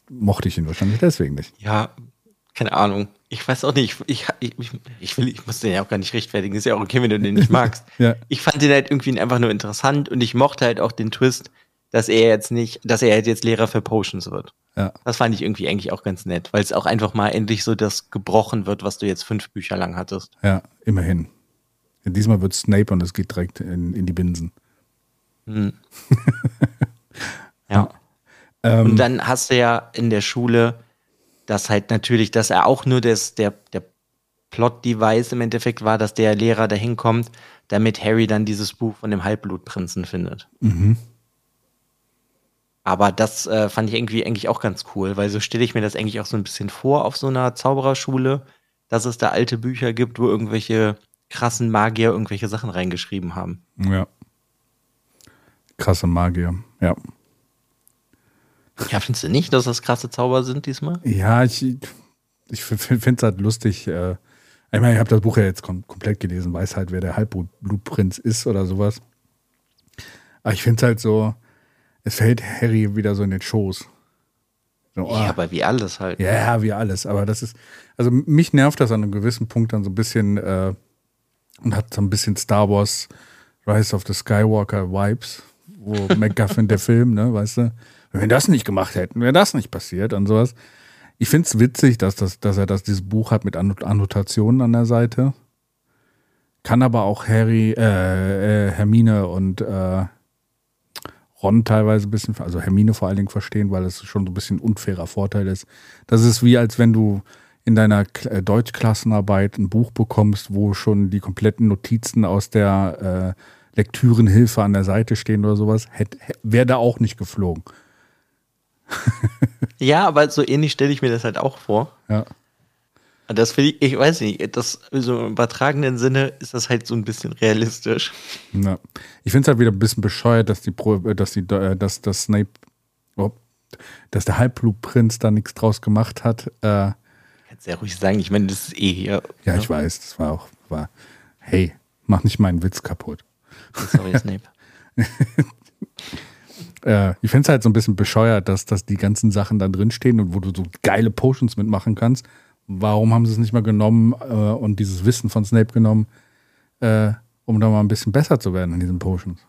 mochte ich ihn wahrscheinlich deswegen nicht. Ja, keine Ahnung. Ich weiß auch nicht, ich, ich, ich, ich will, ich muss den ja auch gar nicht rechtfertigen. Ist ja auch okay, wenn du den nicht magst. Ja. Ich fand den halt irgendwie einfach nur interessant und ich mochte halt auch den Twist, dass er jetzt nicht, dass er halt jetzt Lehrer für Potions wird. Ja. Das fand ich irgendwie eigentlich auch ganz nett, weil es auch einfach mal endlich so das gebrochen wird, was du jetzt fünf Bücher lang hattest. Ja, immerhin. Diesmal wird Snape und es geht direkt in, in die Binsen. Ja. Ähm, Und dann hast du ja in der Schule, dass halt natürlich, dass er auch nur das, der, der Plot-Device im Endeffekt war, dass der Lehrer dahin kommt, damit Harry dann dieses Buch von dem Halbblutprinzen findet. Aber das äh, fand ich irgendwie eigentlich auch ganz cool, weil so stelle ich mir das eigentlich auch so ein bisschen vor auf so einer Zaubererschule, dass es da alte Bücher gibt, wo irgendwelche krassen Magier irgendwelche Sachen reingeschrieben haben. ja. Krasse Magier. Ja. Ja, findest du nicht, dass das krasse Zauber sind diesmal? Ja, ich, ich finde es halt lustig. Äh, ich meine, ich habe das Buch ja jetzt kom komplett gelesen, weiß halt, wer der Halbblutprinz ist oder sowas. Aber ich finde es halt so, es fällt Harry wieder so in den Schoß. So, oh, Ja, aber wie alles halt. ja, ja, wie alles. Aber das ist, also mich nervt das an einem gewissen Punkt dann so ein bisschen äh, und hat so ein bisschen Star Wars Rise of the Skywalker Vibes, wo MacGuffin der Film, ne, weißt du, wenn wir das nicht gemacht hätten, wäre das nicht passiert und sowas. Ich finde es witzig, dass, das, dass er das, dieses Buch hat mit Annot- Annotationen an der Seite. Kann aber auch Harry, äh, äh, Hermine und äh, Ron teilweise ein bisschen, also Hermine vor allen Dingen verstehen, weil es schon so ein bisschen unfairer Vorteil ist. Das ist wie, als wenn du in deiner äh, Deutschklassenarbeit ein Buch bekommst, wo schon die kompletten Notizen aus der äh, Lektürenhilfe an der Seite stehen oder sowas. Wäre da auch nicht geflogen. Ja, aber so ähnlich stelle ich mir das halt auch vor. Ja. Das finde ich, ich weiß nicht, das so im übertragenen Sinne ist das halt so ein bisschen realistisch. Ja. Ich finde es halt wieder ein bisschen bescheuert, dass die Pro, äh, dass die, äh, dass, dass Snape, oh, dass der Halbblutprinz da nichts draus gemacht hat. Äh, Kannst ja ruhig sagen, ich meine, das ist eh hier. ja, ich weiß, das war auch, war, hey, mach nicht meinen Witz kaputt. Sorry, Snape. Äh, ich finde es halt so ein bisschen bescheuert, dass, dass die ganzen Sachen da drin stehen und wo du so geile Potions mitmachen kannst. Warum haben sie es nicht mal genommen äh, und dieses Wissen von Snape genommen, äh, um da mal ein bisschen besser zu werden in diesen Potions?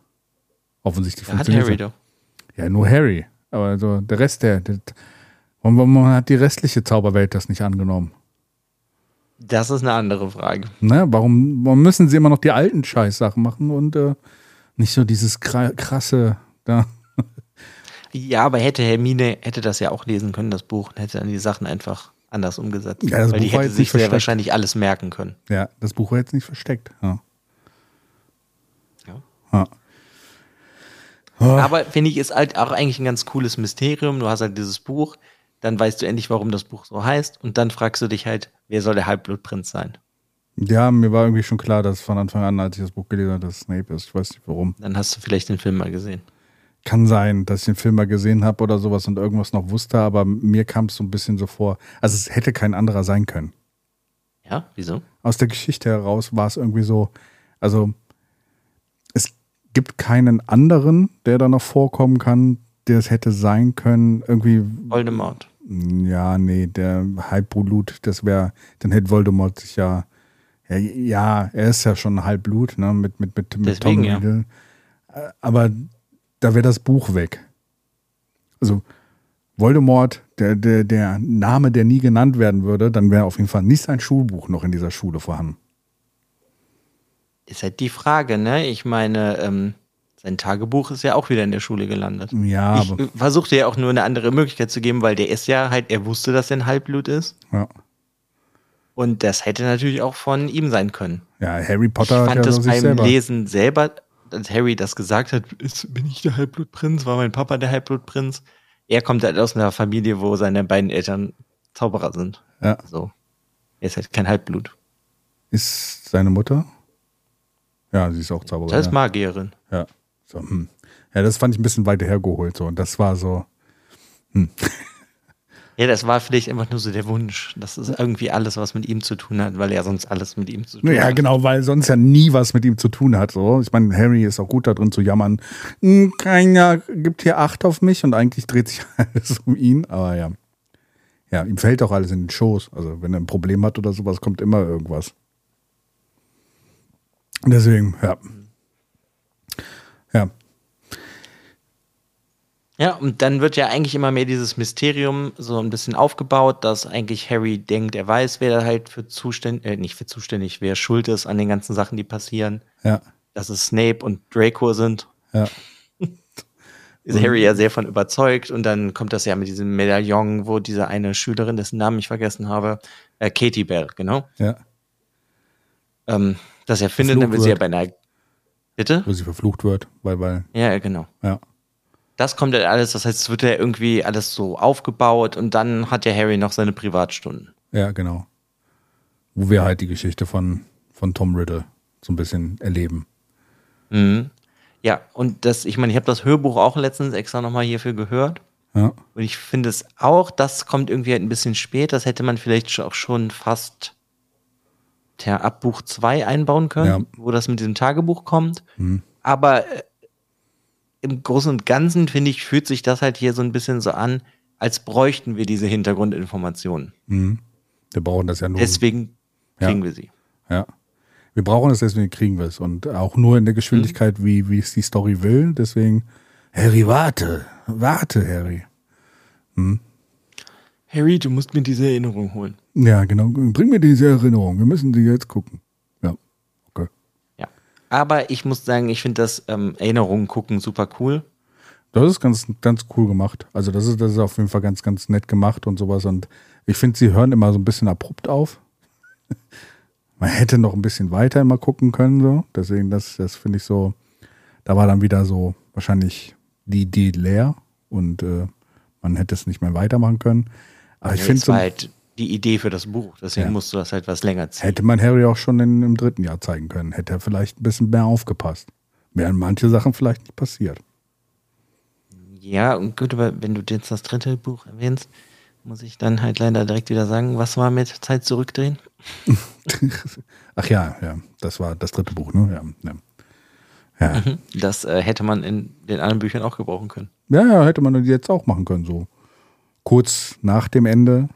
Offensichtlich hat funktioniert Harry das. doch. Ja, nur Harry. Aber so der Rest, der, der warum, warum hat die restliche Zauberwelt das nicht angenommen? Das ist eine andere Frage. Ne? Warum, warum müssen sie immer noch die alten Scheißsachen machen und äh, nicht so dieses kra- krasse da? Ja, aber hätte Hermine, hätte das ja auch lesen können, das Buch, und hätte dann die Sachen einfach anders umgesetzt. Ja, das Weil die Buch war hätte sich sehr wahrscheinlich alles merken können. Ja, das Buch war jetzt nicht versteckt. Ja. Ja. Ja. Aber finde ich, ist halt auch eigentlich ein ganz cooles Mysterium. Du hast halt dieses Buch, dann weißt du endlich, warum das Buch so heißt, und dann fragst du dich halt, wer soll der Halbblutprinz sein? Ja, mir war irgendwie schon klar, dass von Anfang an, als ich das Buch gelesen habe, dass Snape ist. Ich weiß nicht warum. Dann hast du vielleicht den Film mal gesehen. Kann sein, dass ich den Film mal gesehen habe oder sowas und irgendwas noch wusste, aber mir kam es so ein bisschen so vor. Also es hätte kein anderer sein können. Ja, wieso? Aus der Geschichte heraus war es irgendwie so, also es gibt keinen anderen, der da noch vorkommen kann, der es hätte sein können. Irgendwie. Voldemort. Ja, nee, der Halbblut, das wäre, dann hätte Voldemort sich ja, ja, ja, er ist ja schon Halbblut, ne, mit, mit, mit, mit Deswegen, ja. Riddle. Äh, Aber da wäre das Buch weg. Also, Voldemort, der, der, der Name, der nie genannt werden würde, dann wäre auf jeden Fall nicht sein Schulbuch noch in dieser Schule vorhanden. Ist halt die Frage, ne? Ich meine, ähm, sein Tagebuch ist ja auch wieder in der Schule gelandet. Ja, ich aber, äh, versuchte ja auch nur eine andere Möglichkeit zu geben, weil der ist ja halt, er wusste, dass er ein Halbblut ist. ja. Und das hätte natürlich auch von ihm sein können. ja, Harry Ich Potter fand hat ja das beim selber. Lesen selber, als Harry das gesagt hat, ist, bin ich der Halbblutprinz, war mein Papa der Halbblutprinz. Er kommt halt aus einer Familie, wo seine beiden Eltern Zauberer sind. Ja. So. Er ist halt kein Halbblut. Ist seine Mutter? Ja, sie ist auch Zauberin. Das ist ja. Magierin. Ja. So, hm. ja, das fand ich ein bisschen weiter hergeholt. So. Und das war so, Ja, das war vielleicht einfach nur so der Wunsch. Das ist irgendwie alles, was mit ihm zu tun hat, weil er sonst alles mit ihm zu tun ja, hat. genau, weil sonst ja nie was mit ihm zu tun hat. So. Ich meine, Harry ist auch gut da drin zu jammern. Hm, Keiner gibt hier Acht auf mich und eigentlich dreht sich alles um ihn. Aber ja. Ja, ihm fällt auch alles in den Schoß. Also, wenn er ein Problem hat oder sowas, kommt immer irgendwas. Deswegen, ja. Ja, Ja, und dann wird ja eigentlich immer mehr dieses Mysterium so ein bisschen aufgebaut, dass eigentlich Harry denkt, er weiß, wer da halt für zuständig, äh, nicht für zuständig, wer schuld ist an den ganzen Sachen, die passieren. ja, Dass es Snape und Draco sind. ja. Ist Harry ja sehr von überzeugt und dann kommt das ja mit diesem Medaillon, wo diese eine Schülerin, dessen Namen ich vergessen habe, äh, Katie Bell, genau, ja. ähm, das er findet, dann will sie ja bei einer, bitte? Wo sie verflucht wird, weil, weil, Ja, genau. ja. Das kommt ja alles, das heißt, es wird ja irgendwie alles so aufgebaut und dann hat ja Harry noch seine Privatstunden. Ja, genau. Wo wir halt die Geschichte von, von Tom Riddle so ein bisschen erleben. Mhm. Ja, und das, ich meine, ich habe das Hörbuch auch letztens extra nochmal hierfür gehört. Ja, Und ich finde es auch, das kommt irgendwie halt ein bisschen spät. Das hätte man vielleicht auch schon fast der ab Buch 2 einbauen können, Ja. Mhm. wo das mit diesem Tagebuch kommt. Aber äh, im Großen und Ganzen, finde ich, fühlt sich das halt hier so ein bisschen so an, als bräuchten wir diese Hintergrundinformationen. wir brauchen das ja nur. Deswegen Ja. kriegen wir sie. Ja. Wir brauchen es, deswegen kriegen wir es. Und auch nur in der Geschwindigkeit, wie, wie es die Story will. Deswegen, Harry, warte. Warte, Harry. Harry, du musst mir diese Erinnerung holen. Ja, genau. Bring mir diese Erinnerung. Wir müssen die jetzt gucken. Ja. Okay. Ja. Aber ich muss sagen, ich finde das ähm, Erinnerungen gucken super cool. Das ist ganz, ganz cool gemacht. Also das ist, das ist auf jeden Fall ganz, ganz nett gemacht und sowas. Und ich finde, sie hören immer so ein bisschen abrupt auf. Man hätte noch ein bisschen weiter immer gucken können, so. Deswegen, das, das finde ich so, da war dann wieder so wahrscheinlich die Idee leer und äh, man hätte es nicht mehr weitermachen können. Aber ich Ja, finde das so, halt die Idee für das Buch. Deswegen Ja. musst du das halt was länger ziehen. hätte man Harry auch schon in, im dritten Jahr zeigen können. Hätte er vielleicht ein bisschen mehr aufgepasst. Wären manche Sachen vielleicht nicht passiert. Ja, und gut, aber wenn du jetzt das dritte Buch erwähnst, muss ich dann halt leider direkt wieder sagen, was war mit Zeit zurückdrehen? Ach ja, ja, das war das dritte Buch, ne? Ja, ja. ja. Das äh, hätte man in den anderen Büchern auch gebrauchen können. Ja, ja, hätte man jetzt auch machen können, so. Kurz nach dem Ende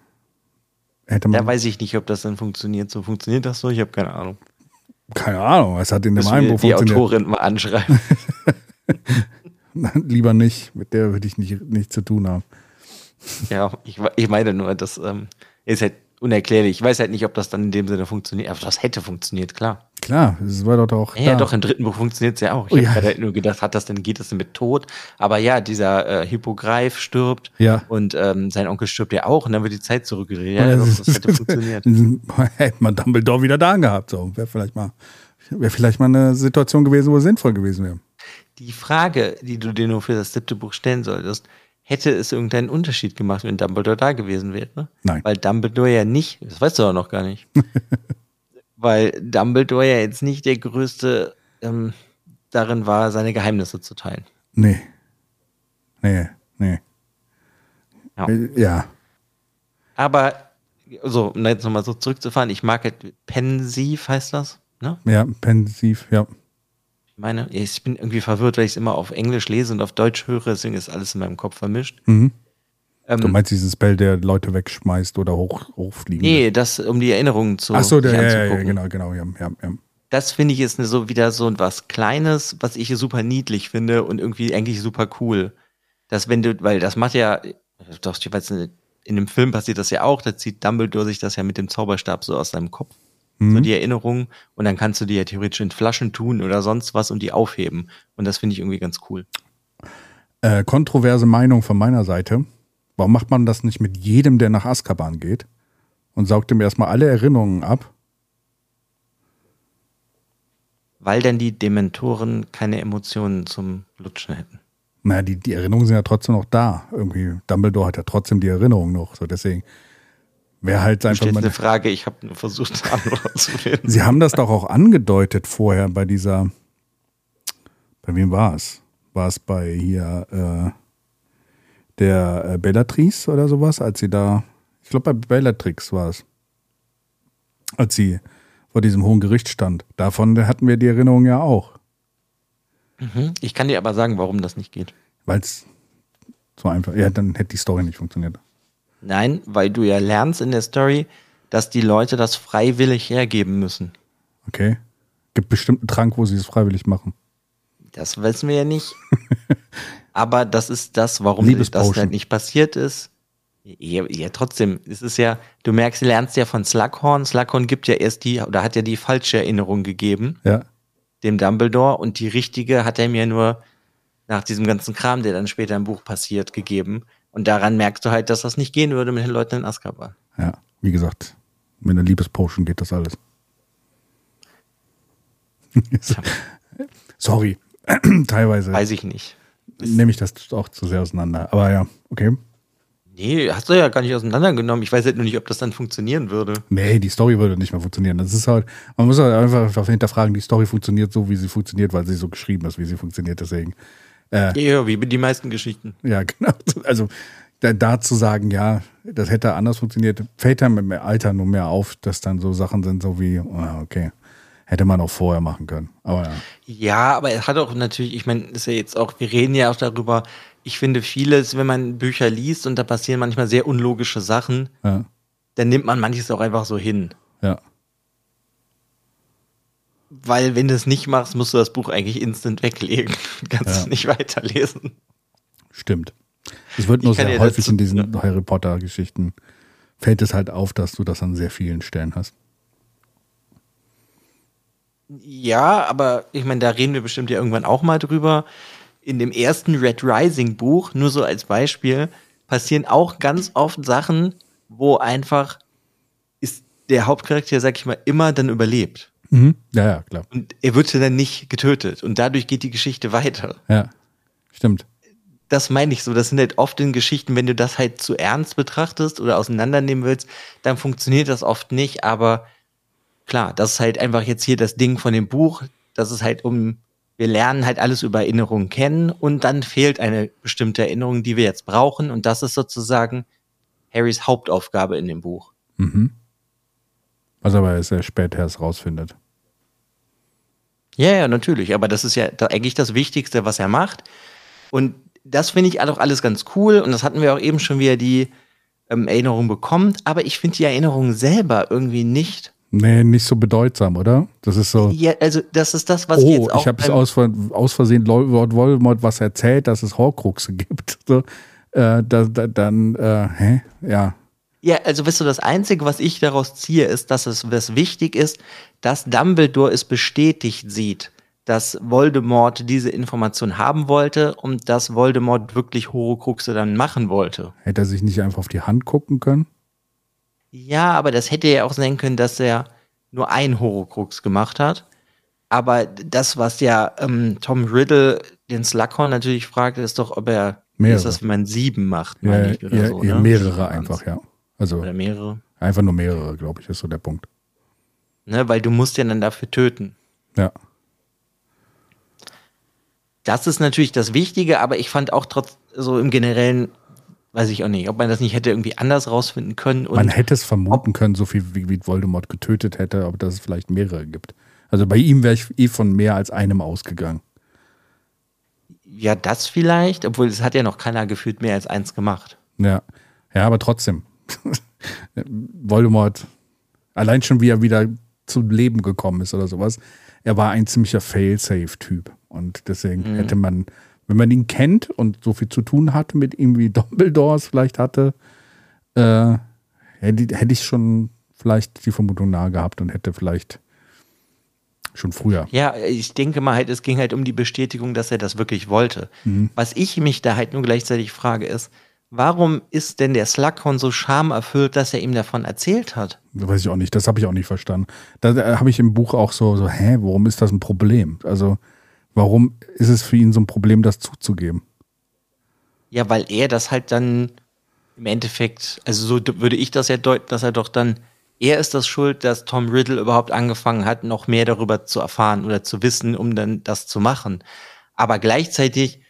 hätte man. Da weiß ich nicht, ob das dann funktioniert. So funktioniert das so? Ich habe keine Ahnung. keine Ahnung, es hat in dem einen Buch die. Autorin mal anschreiben. Lieber nicht, mit der würde ich nicht, nichts zu tun haben. ja, ich, ich meine nur, das ähm, ist halt unerklärlich. Ich weiß halt nicht, ob das dann in dem Sinne funktioniert. Aber das hätte funktioniert, klar. Klar, es war doch auch. Ja, da. doch, im dritten Buch funktioniert es ja auch. Ich Oh, habe ja. gerade halt nur gedacht, hat das denn, geht das denn mit Tod? Aber ja, dieser äh, Hippogreif stirbt Ja. und ähm, sein Onkel stirbt ja auch und dann wird die Zeit zurückgedreht. Ja, Ja, das das hätte funktioniert. Hätte man Dumbledore wieder da gehabt. So. Wäre vielleicht mal, wäre vielleicht mal eine Situation gewesen, wo es sinnvoll gewesen wäre. Die Frage, die du dir nur für das siebte Buch stellen solltest, hätte es irgendeinen Unterschied gemacht, wenn Dumbledore da gewesen wäre? Nein. Weil Dumbledore ja nicht, das weißt du auch noch gar nicht, weil Dumbledore ja jetzt nicht der größte ähm, darin war, seine Geheimnisse zu teilen. Nee. Nee, nee. Ja. Ja. Aber, so, um jetzt nochmal so zurückzufahren, ich mag halt Pensiv, heißt das, ne? Ja, pensiv, ja. Meine, ich bin irgendwie verwirrt, weil ich es immer auf Englisch lese und auf Deutsch höre, deswegen ist alles in meinem Kopf vermischt. Mhm. Ähm, Du meinst diesen Spell, der Leute wegschmeißt oder hoch, hochfliegen? nee, das, um die Erinnerungen zu Ach so, der, ja, ja, genau, genau, ja, ja, ja. Das finde ich ist eine, so wieder so was Kleines, was ich super niedlich finde und irgendwie eigentlich super cool. Dass wenn du, weil das macht ja, doch, ich weiß in dem Film passiert das ja auch, da zieht Dumbledore sich das ja mit dem Zauberstab so aus seinem Kopf. So Mhm. die Erinnerungen. Und dann kannst du die ja theoretisch in Flaschen tun oder sonst was und die aufheben. Und das finde ich irgendwie ganz cool. Äh, kontroverse Meinung von meiner Seite. Warum macht man das nicht mit jedem, der nach Azkaban geht? Und saugt ihm erstmal alle Erinnerungen ab? Weil dann die Dementoren keine Emotionen zum Lutschen hätten. Naja, die, die Erinnerungen sind ja trotzdem noch da. Irgendwie, Dumbledore hat ja trotzdem die Erinnerungen noch. So, deswegen wäre halt einfach mal. eine Frage, ich habe versucht, eine Antwort zu finden. Sie haben das doch auch angedeutet vorher bei dieser. Bei wem war es? War es bei hier äh, der äh, Bellatrix oder sowas, als sie da. Ich glaube, bei Bellatrix war es. Als sie vor diesem Hohen Gericht stand. Davon hatten wir die Erinnerung ja auch. Mhm. Ich kann dir aber sagen, warum das nicht geht. Weil es so einfach. Ja, dann hätte die Story nicht funktioniert. Nein, weil du ja lernst in der Story, dass die Leute das freiwillig hergeben müssen. Okay. Gibt bestimmt einen Trank, wo sie es freiwillig machen. Das wissen wir ja nicht. Aber das ist das, warum das halt nicht passiert ist. Ja, ja, trotzdem, es ist ja, du merkst, du lernst ja von Slughorn. Slughorn gibt ja erst die, oder hat ja die falsche Erinnerung gegeben, Ja. dem Dumbledore, und die richtige hat er mir nur nach diesem ganzen Kram, der dann später im Buch passiert, gegeben. Und daran merkst du halt, dass das nicht gehen würde mit den Leuten in Azkaban. Ja. Wie gesagt, mit einer Liebespotion geht das alles. Sorry. Teilweise Weiß ich nicht. nehme ich das auch zu sehr auseinander. Aber ja, okay. Nee, hast du ja gar nicht auseinandergenommen. Ich weiß halt nur nicht, ob das dann funktionieren würde. Nee, die Story würde nicht mehr funktionieren. Das ist halt, man muss halt einfach hinterfragen, die Story funktioniert so, wie sie funktioniert, weil sie so geschrieben ist, wie sie funktioniert. Deswegen, Ja, ja, wie die meisten Geschichten. ja, genau. Also da, da zu sagen, ja, das hätte anders funktioniert, fällt dann mit dem Alter nur mehr auf, dass dann so Sachen sind, so wie, ah, okay, hätte man auch vorher machen können. Aber ja. Ja, aber er hat auch natürlich, ich meine, ist ja jetzt auch, wir reden ja auch darüber, ich finde vieles, wenn man Bücher liest und da passieren manchmal sehr unlogische Sachen, Ja, dann nimmt man manches auch einfach so hin. ja. Weil wenn du es nicht machst, musst du das Buch eigentlich instant weglegen. Kannst Ja. du nicht weiterlesen. Stimmt. Es wird nur sehr häufig in diesen Harry Potter-Geschichten, fällt es halt auf, dass du das an sehr vielen Stellen hast. Ja, aber ich meine, da reden wir bestimmt ja irgendwann auch mal drüber. In dem ersten Red Rising Buch, nur so als Beispiel, passieren auch ganz oft Sachen, wo einfach ist der Hauptcharakter, sag ich mal, immer dann überlebt. Ja, ja, klar. Und er wird ja dann nicht getötet. Und dadurch geht die Geschichte weiter. Ja, stimmt. Das meine ich so. Das sind halt oft in Geschichten, wenn du das halt zu ernst betrachtest oder auseinandernehmen willst, dann funktioniert das oft nicht. Aber klar, das ist halt einfach jetzt hier das Ding von dem Buch. Das ist halt um, wir lernen halt alles über Erinnerungen kennen und dann fehlt eine bestimmte Erinnerung, die wir jetzt brauchen. Und das ist sozusagen Harrys Hauptaufgabe in dem Buch. Was aber erst sehr spät erst rausfindet. Ja, ja, natürlich. Aber das ist ja eigentlich das Wichtigste, was er macht. Und das finde ich auch alles ganz cool. Und das hatten wir auch eben schon, wie er die ähm, Erinnerung bekommt. Aber ich finde die Erinnerung selber irgendwie nicht. Nee, nicht so bedeutsam, oder? Das ist so, Ja, also das ist das, was ich oh, jetzt auch. ich habe es aus, aus Versehen Lord Voldemort was erzählt, dass es Horcruxe gibt. So, äh, da, da, dann, äh, hä? Ja, Ja, also weißt du, das Einzige, was ich daraus ziehe, ist, dass es was wichtig ist, dass Dumbledore es bestätigt sieht, dass Voldemort diese Information haben wollte und dass Voldemort wirklich Horcruxe dann machen wollte. hätte er sich nicht einfach auf die Hand gucken können? Ja, aber das hätte ja auch sein können, dass er nur ein Horcrux gemacht hat. Aber das, was ja ähm, Tom Riddle den Slughorn natürlich fragt, ist doch, ob er, Mehrere. ist das, wenn man sieben macht, Ja, meine ich, oder ja, so, ja, ne? mehrere einfach, ja. Also Oder mehrere. einfach nur mehrere, glaube ich, ist so der Punkt. Ne, weil du musst ja dann dafür töten. Ja. Das ist natürlich das Wichtige, aber ich fand auch trotz, so im Generellen, weiß ich auch nicht, ob man das nicht hätte irgendwie anders rausfinden können. Man hätte es vermuten können, so viel wie, wie Voldemort getötet hätte, aber dass es vielleicht mehrere gibt. Also bei ihm wäre ich eh von mehr als einem ausgegangen. Ja, das vielleicht, obwohl es hat ja noch keiner gefühlt mehr als eins gemacht. Ja, ja, aber trotzdem. Voldemort, allein schon wie er wieder zum Leben gekommen ist oder sowas, er war ein ziemlicher Fail-Safe-Typ. Und deswegen mhm. hätte man, wenn man ihn kennt und so viel zu tun hat mit ihm wie Dumbledore es vielleicht hatte, äh, hätte, hätte ich schon vielleicht die Vermutung nahe gehabt und hätte vielleicht schon früher. Ja, ich denke mal halt, es ging halt um die Bestätigung, dass er das wirklich wollte. Mhm. Was ich mich da halt nur gleichzeitig frage, ist, warum ist denn der Slughorn so schamerfüllt, dass er ihm davon erzählt hat? Das weiß ich auch nicht, das habe ich auch nicht verstanden. Da, da habe ich im Buch auch so, so, hä, warum ist das ein Problem? Also, warum ist es für ihn so ein Problem, das zuzugeben? Ja, weil er das halt dann im Endeffekt, also so würde ich das ja deuten, dass er doch dann er ist das schuld, dass Tom Riddle überhaupt angefangen hat, noch mehr darüber zu erfahren oder zu wissen, um dann das zu machen. Aber gleichzeitig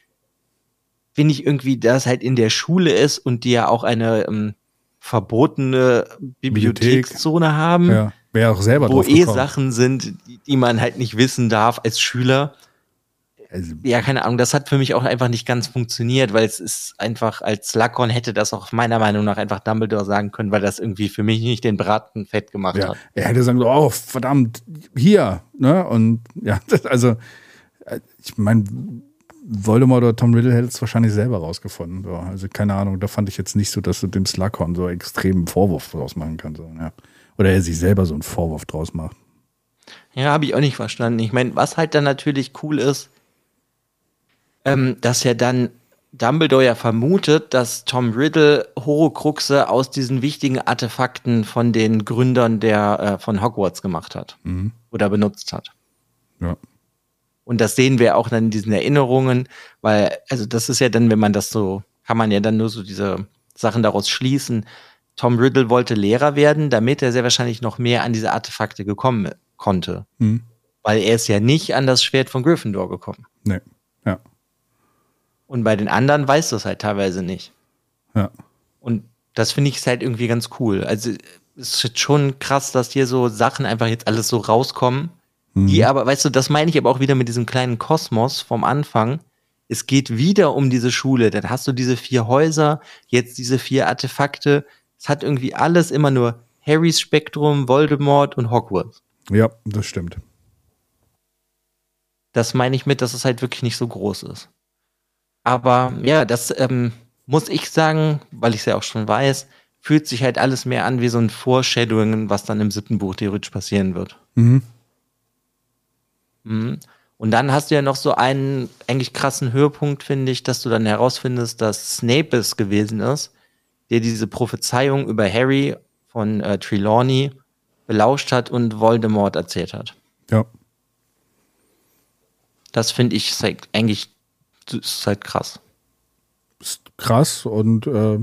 finde ich irgendwie, dass halt in der Schule ist und die ja auch eine ähm, verbotene Bibliothekszone haben, ja, wer auch selber wo eh Sachen sind, die, man halt nicht wissen darf als Schüler. Also, ja, keine Ahnung, das hat für mich auch einfach nicht ganz funktioniert, weil es ist einfach, als Slughorn hätte das auch meiner Meinung nach einfach Dumbledore sagen können, weil das irgendwie für mich nicht den Braten fett gemacht ja. hat. Er hätte sagen, oh, verdammt, hier, ne? Und ja, das, also, ich meine, Voldemort oder Tom Riddle hätte es wahrscheinlich selber rausgefunden. So. Also keine Ahnung, da fand ich jetzt nicht so, dass du dem Slughorn so extremen Vorwurf draus machen kannst. So, ja. Oder er sich selber so einen Vorwurf draus macht. Ja, habe ich auch nicht verstanden. Ich meine, was halt dann natürlich cool ist, ähm, dass ja dann Dumbledore ja vermutet, dass Tom Riddle Horcruxe aus diesen wichtigen Artefakten von den Gründern der äh, von Hogwarts gemacht hat mhm. oder benutzt hat. Ja. Und das sehen wir auch dann in diesen Erinnerungen, weil also das ist ja dann, wenn man das so kann man ja dann nur so diese Sachen daraus schließen. Tom Riddle wollte Lehrer werden, damit er sehr wahrscheinlich noch mehr an diese Artefakte gekommen konnte. Mhm. Weil er ist ja nicht an das Schwert von Gryffindor gekommen. Nee. Ja. Und bei den anderen weiß das halt teilweise nicht. Ja. Und das finde ich halt irgendwie ganz cool. Also es ist schon krass, dass hier so Sachen einfach jetzt alles so rauskommen. Mhm. Die aber, weißt du, das meine ich aber auch wieder mit diesem kleinen Kosmos vom Anfang. Es geht wieder um diese Schule. Dann hast du diese vier Häuser, jetzt diese vier Artefakte. Es hat irgendwie alles immer nur Harrys Spektrum, Voldemort und Hogwarts. Ja, das stimmt. Das meine ich mit, dass es halt wirklich nicht so groß ist. Aber ja, das ähm, muss ich sagen, weil ich es ja auch schon weiß, fühlt sich halt alles mehr an wie so ein Foreshadowing, was dann im siebten Buch theoretisch passieren wird. Mhm. Mhm. Und dann hast du ja noch so einen eigentlich krassen Höhepunkt, finde ich, dass du dann herausfindest, dass Snape es gewesen ist, der diese Prophezeiung über Harry von äh, Trelawney belauscht hat und Voldemort erzählt hat. Ja. Das finde ich eigentlich das ist halt krass. Ist krass und äh,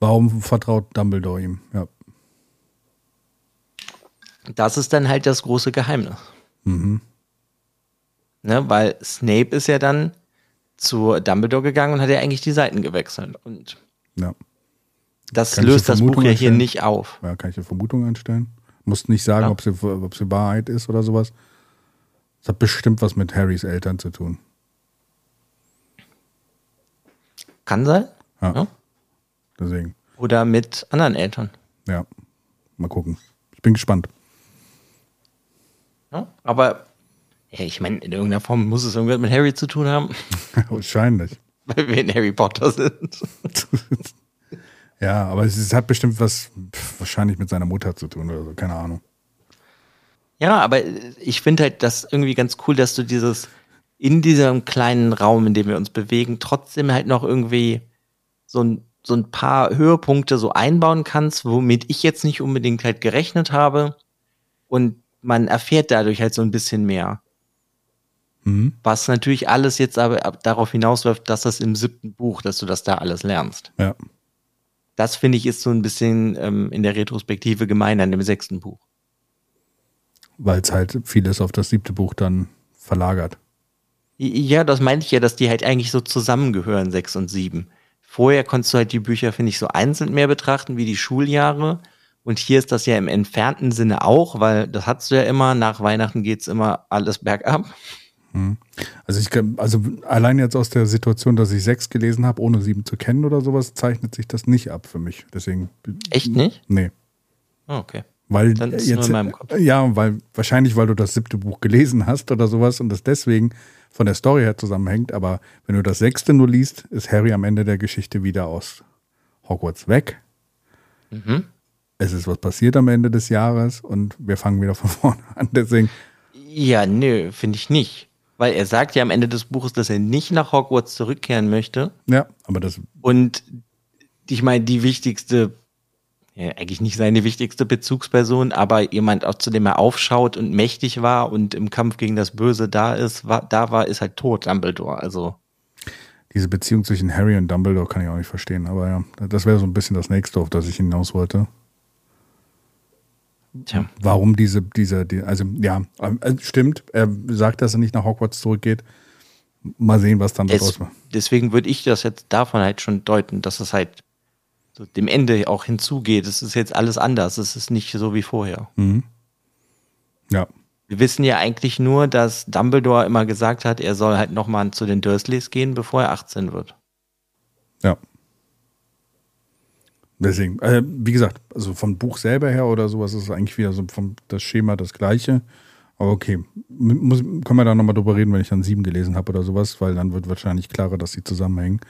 warum vertraut Dumbledore ihm? Ja. Das ist dann halt das große Geheimnis. Mhm. Ne, weil Snape ist ja dann zu Dumbledore gegangen und hat ja eigentlich die Seiten gewechselt. Und ja. das kann löst das Buch ja hier nicht auf. Ja, kann ich eine Vermutung einstellen? Muss nicht sagen, ja. ob, sie, ob sie Wahrheit ist oder sowas. Das hat bestimmt was mit Harrys Eltern zu tun. Kann sein. Ja. ja. Deswegen. Oder mit anderen Eltern. Ja. Mal gucken. Ich bin gespannt. Ja, aber ja, ich meine, in irgendeiner Form muss es irgendwas mit Harry zu tun haben. Wahrscheinlich. Weil wir in Harry Potter sind. ja, aber es hat bestimmt was wahrscheinlich mit seiner Mutter zu tun oder so, keine Ahnung. Ja, aber ich finde halt das irgendwie ganz cool, dass du dieses in diesem kleinen Raum, in dem wir uns bewegen, trotzdem halt noch irgendwie so ein, so ein paar Höhepunkte so einbauen kannst, womit ich jetzt nicht unbedingt halt gerechnet habe. Und man erfährt dadurch halt so ein bisschen mehr. Mhm. Was natürlich alles jetzt aber darauf hinausläuft, dass das im siebten Buch, dass du das da alles lernst. Ja. Das finde ich ist so ein bisschen ähm, in der Retrospektive gemein an dem sechsten Buch. Weil es halt vieles auf das siebte Buch dann verlagert. Ja, das meinte ich ja, dass die halt eigentlich so zusammengehören, sechs und sieben. Vorher konntest du halt die Bücher, finde ich, so einzeln mehr betrachten wie die Schuljahre. Und hier ist das ja im entfernten Sinne auch, weil das hast du ja immer, nach Weihnachten geht's immer alles bergab. Also ich kann- also allein jetzt aus der Situation, dass ich sechs gelesen habe, ohne sieben zu kennen oder sowas, zeichnet sich das nicht ab für mich. Deswegen. Echt nicht? Nee. Oh, okay. Weil Dann ist es jetzt, in meinem Kopf. Ja, weil wahrscheinlich, weil du das siebte Buch gelesen hast oder sowas und das deswegen von der Story her zusammenhängt. Aber wenn du das sechste nur liest, ist Harry am Ende der Geschichte wieder aus Hogwarts weg. Mhm. Es ist was passiert am Ende des Jahres und wir fangen wieder von vorne an. Deswegen, Ja, nö, finde ich nicht. Weil er sagt ja am Ende des Buches, dass er nicht nach Hogwarts zurückkehren möchte. ja, aber das, Und ich meine, die wichtigste, ja, eigentlich nicht seine wichtigste Bezugsperson, aber jemand, auch zu dem er aufschaut und mächtig war und im Kampf gegen das Böse da ist, war, da war, ist halt tot, Dumbledore. Also, diese Beziehung zwischen Harry und Dumbledore kann ich auch nicht verstehen. Aber ja, das wäre so ein bisschen das nächste, auf das ich hinaus wollte. Tja. Warum diese, diese, die, also ja, äh, stimmt. Er sagt, dass er nicht nach Hogwarts zurückgeht. Mal sehen, was dann daraus wird. deswegen würde ich das jetzt davon halt schon deuten, dass es halt so dem Ende auch hinzugeht. Es ist jetzt alles anders. Es ist nicht so wie vorher. Ja, Wir wissen ja eigentlich nur, dass Dumbledore immer gesagt hat, er soll halt nochmal zu den Dursleys gehen, bevor er 18 wird. ja. Deswegen, äh, wie gesagt, also vom Buch selber her oder sowas ist es eigentlich wieder so vom das Schema das gleiche. Aber okay, muss, können wir da nochmal drüber reden, wenn ich dann sieben gelesen habe oder sowas, weil dann wird wahrscheinlich klarer, dass sie zusammenhängen.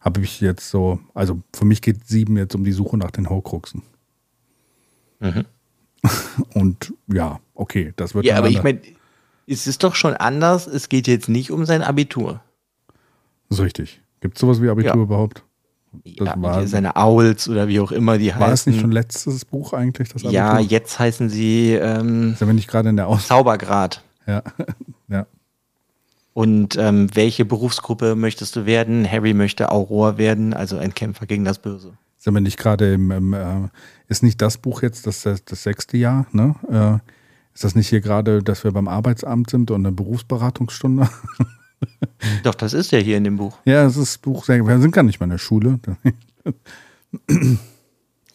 Habe ich jetzt so, also für mich geht sieben jetzt um die Suche nach den Horcruxen. Mhm. Und ja, okay, das wird Ja, aber ich meine, es ist doch schon anders. Es geht jetzt nicht um sein Abitur. Das ist richtig. Gibt es sowas wie Abitur Ja. überhaupt? Ja, war- seine Owls oder wie auch immer die heißen. War es nicht schon letztes Buch eigentlich, das Abitur? ja, jetzt heißen sie ähm, Sind wir nicht gerade in der Aus... Zaubergrad. Ja, ja. Und ähm, welche Berufsgruppe möchtest du werden? Harry möchte Auror werden, also ein Kämpfer gegen das Böse. Sind wir nicht gerade im, im äh, ist nicht das Buch jetzt das, das, das sechste Jahr, ne? Äh, ist das nicht hier gerade, dass wir beim Arbeitsamt sind und eine Berufsberatungsstunde? Doch, das ist ja hier in dem Buch. ja, es ist das Buch sehr, wir sind gar nicht mehr in der Schule.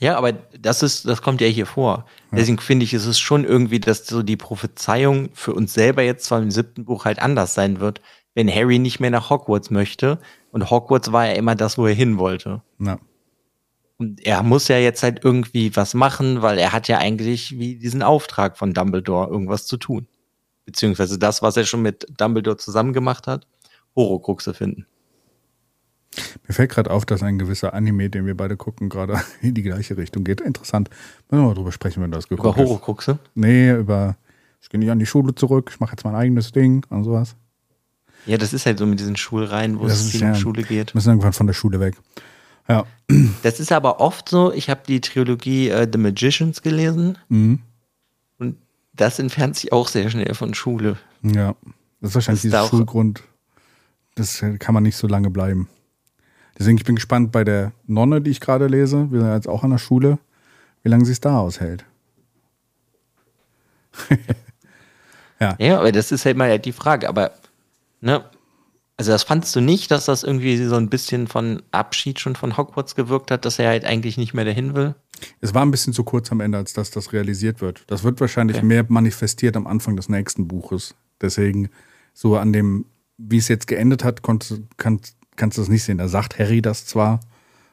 Ja, aber das ist, das kommt ja hier vor. Deswegen finde ich, ist es schon irgendwie, dass so die Prophezeiung für uns selber jetzt zwar im siebten Buch halt anders sein wird, wenn Harry nicht mehr nach Hogwarts möchte. Und Hogwarts war ja immer das, wo er hin wollte. Na, Und er muss ja jetzt halt irgendwie was machen, weil er hat ja eigentlich wie diesen Auftrag von Dumbledore, irgendwas zu tun. Beziehungsweise das, was er schon mit Dumbledore zusammen gemacht hat, Horcruxe finden. mir fällt gerade auf, dass ein gewisser Anime, den wir beide gucken, gerade in die gleiche Richtung geht. Interessant. Müssen wir mal drüber sprechen, wenn das Über geguckt ist. Horcruxe. Nee, über ich gehe nicht an die Schule zurück, ich mache jetzt mein eigenes Ding und sowas. Ja, das ist halt so mit diesen Schulreihen, wo Das es viel ja- um Schule geht. Müssen irgendwann von der Schule weg. Ja. Das ist aber oft so, ich habe die Trilogie äh, The Magicians gelesen Mhm. Das entfernt sich auch sehr schnell von Schule. Ja. Das ist wahrscheinlich Das dieser Schulgrund. Das kann man nicht so lange bleiben. Deswegen, ich bin gespannt bei der Nonne, die ich gerade lese. Wir sind jetzt auch an der Schule, wie lange sie es da aushält. Ja, aber das ist halt mal die Frage, aber ne, also das fandst du nicht, dass das irgendwie so ein bisschen von Abschied schon von Hogwarts gewirkt hat, dass er halt eigentlich nicht mehr dahin will? Es war ein bisschen zu kurz am Ende, als dass das realisiert wird. Das wird wahrscheinlich Okay. mehr manifestiert am Anfang des nächsten Buches. Deswegen, so an dem, wie es jetzt geendet hat, konntest, kannst, kannst du das nicht sehen. Da sagt Harry das zwar,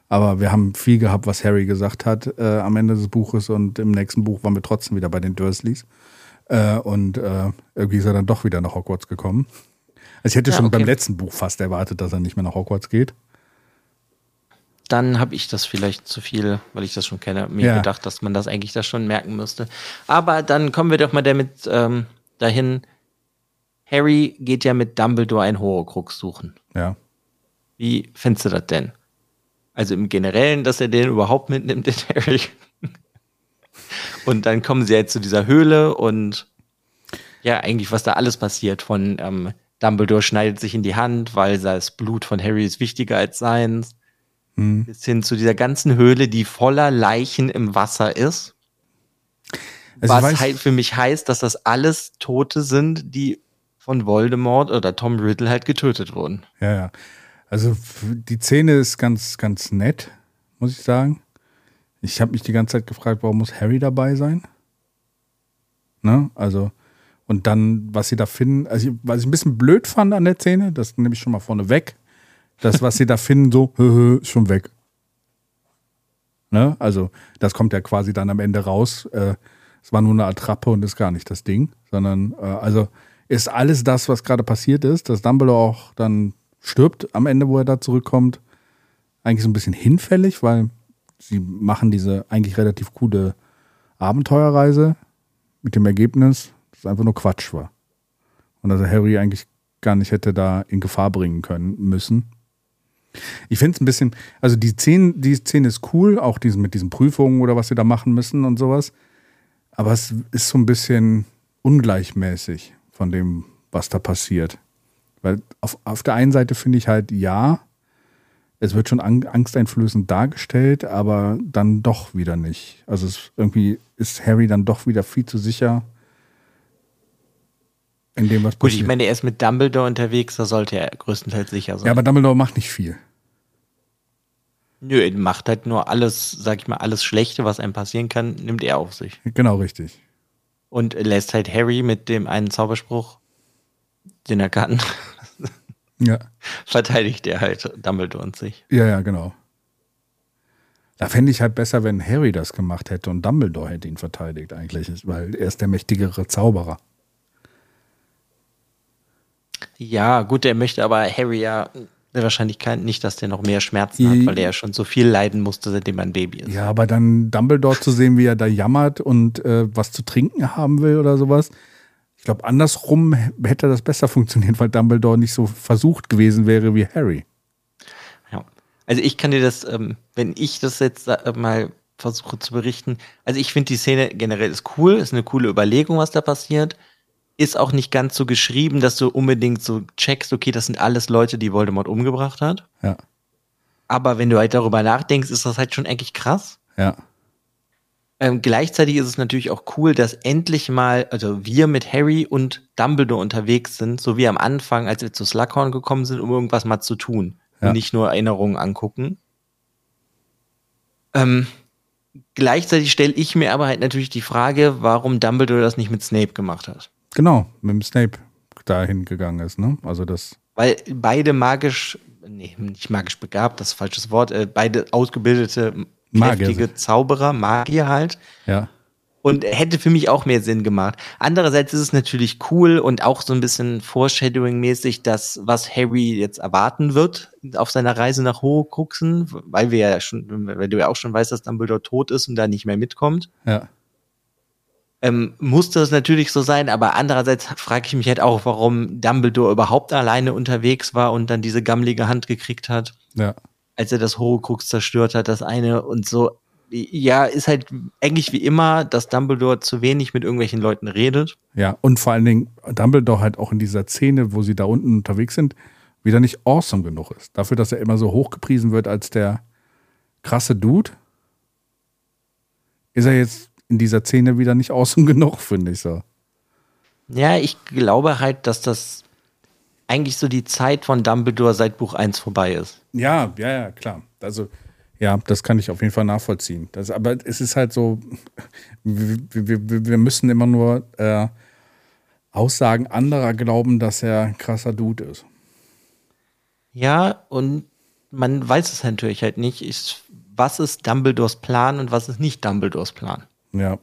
aber wir haben viel gehabt, was Harry gesagt hat äh, am Ende des Buches und im nächsten Buch waren wir trotzdem wieder bei den Dursleys. Äh, und äh, irgendwie ist er dann doch wieder nach Hogwarts gekommen. Also ich hätte Ja, schon okay. beim letzten Buch fast erwartet, dass er nicht mehr nach Hogwarts geht. Dann habe ich das vielleicht zu viel, weil ich das schon kenne, mir Ja. gedacht, dass man das eigentlich das schon merken müsste. Aber dann kommen wir doch mal damit ähm, dahin. Harry geht ja mit Dumbledore ein Horcrux suchen. Ja. Wie findest du das denn? Also im Generellen, dass er den überhaupt mitnimmt, den Harry. und dann kommen sie halt zu dieser Höhle und ja, eigentlich, was da alles passiert von ähm, Dumbledore schneidet sich in die Hand, weil das Blut von Harry ist wichtiger als seins. Bis hin zu dieser ganzen Höhle, die voller Leichen im Wasser ist. Also was halt für mich heißt, dass das alles Tote sind, die von Voldemort oder Tom Riddle halt getötet wurden. Ja, ja. Also die Szene ist ganz, ganz nett, muss ich sagen. ich habe mich die ganze Zeit gefragt, warum muss Harry dabei sein? Ne? Also, und dann, was sie da finden, also was ich ein bisschen blöd fand an der Szene, das nehme ich schon mal vorne weg, das, was sie da finden, so, ist schon weg. Ne? Also, das kommt ja quasi dann am Ende raus. Äh, es war nur eine Attrappe und ist gar nicht das Ding, sondern, äh, also, ist alles das, was gerade passiert ist, dass Dumbledore auch dann stirbt am Ende, wo er da zurückkommt, eigentlich so ein bisschen hinfällig, weil sie machen diese eigentlich relativ coole Abenteuerreise mit dem Ergebnis, dass es einfach nur Quatsch war. Und dass er Harry eigentlich gar nicht hätte da in Gefahr bringen können müssen. Ich finde es ein bisschen, also die Szene, die Szene ist cool, auch diesen, mit diesen Prüfungen oder was sie da machen müssen und sowas. Aber es ist so ein bisschen ungleichmäßig von dem, was da passiert. Weil auf, auf der einen Seite finde ich halt, ja, es wird schon angsteinflößend dargestellt, aber dann doch wieder nicht. Also es, irgendwie ist Harry dann doch wieder viel zu sicher in dem, was Gut, passiert. ich meine, er ist mit Dumbledore unterwegs, da sollte er größtenteils sicher sein. Ja, aber Dumbledore macht nicht viel. Nö, er macht halt nur alles, sag ich mal, alles Schlechte, was einem passieren kann, nimmt er auf sich. Genau, richtig. Und lässt halt Harry mit dem einen Zauberspruch, den er kann, ja. verteidigt er halt Dumbledore und sich. Ja, ja, genau. Da fände ich halt besser, wenn Harry das gemacht hätte und Dumbledore hätte ihn verteidigt eigentlich, weil er ist der mächtigere Zauberer. Ja, gut, er möchte aber Harry ja wahrscheinlich kein, nicht, dass der noch mehr Schmerzen hat, weil er ja schon so viel leiden musste, seitdem er ein Baby ist. Ja, aber dann Dumbledore zu sehen, wie er da jammert und äh, was zu trinken haben will oder sowas, ich glaube, andersrum hätte das besser funktioniert, weil Dumbledore nicht so versucht gewesen wäre wie Harry. Ja. Also ich kann dir das, ähm, wenn ich das jetzt äh, mal versuche zu berichten, also ich finde die Szene generell ist cool, ist eine coole Überlegung, was da passiert. Ist auch nicht ganz so geschrieben, dass du unbedingt so checkst, okay, das sind alles Leute, die Voldemort umgebracht hat. Ja. Aber wenn du halt darüber nachdenkst, ist das halt schon eigentlich krass. Ja. Ähm, gleichzeitig ist es natürlich auch cool, dass endlich mal, also wir mit Harry und Dumbledore unterwegs sind, so wie am Anfang, als wir zu Slughorn gekommen sind, um irgendwas mal zu tun. Ja. Und nicht nur Erinnerungen angucken. Ähm, gleichzeitig stelle ich mir aber halt natürlich die Frage, warum Dumbledore das nicht mit Snape gemacht hat. Genau, mit dem Snape dahin gegangen ist, ne? Also das. Weil beide magisch, nee, nicht magisch begabt, das ist falsches Wort, äh, beide ausgebildete kräftige Zauberer, Magier halt. Ja. Und hätte für mich auch mehr Sinn gemacht. Andererseits ist es natürlich cool und auch so ein bisschen Foreshadowing-mäßig, dass was Harry jetzt erwarten wird auf seiner Reise nach Horcruxen, weil wir ja schon, weil du ja auch schon weißt, dass Dumbledore tot ist und da nicht mehr mitkommt. Ja. Ähm, musste es natürlich so sein, aber andererseits frage ich mich halt auch, warum Dumbledore überhaupt alleine unterwegs war und dann diese gammelige Hand gekriegt hat. Ja als er das Horcrux zerstört hat, das eine und so. Ja, ist halt eigentlich wie immer, dass Dumbledore zu wenig mit irgendwelchen Leuten redet. Ja, und vor allen Dingen Dumbledore halt auch in dieser Szene, wo sie da unten unterwegs sind, wieder nicht awesome genug ist. Dafür, dass er immer so hochgepriesen wird als der krasse Dude, ist er jetzt in dieser Szene wieder nicht awesome genug, finde ich so. Ja, ich glaube halt, dass das eigentlich so die Zeit von Dumbledore seit Buch 1 vorbei ist. Ja, ja, ja, klar. Also, ja, das kann ich auf jeden Fall nachvollziehen. Das, aber es ist halt so, wir, wir, wir müssen immer nur äh, Aussagen anderer glauben, dass er ein krasser Dude ist. Ja, und man weiß es natürlich halt nicht. Ist, was ist Dumbledores Plan und was ist nicht Dumbledores Plan? Ja.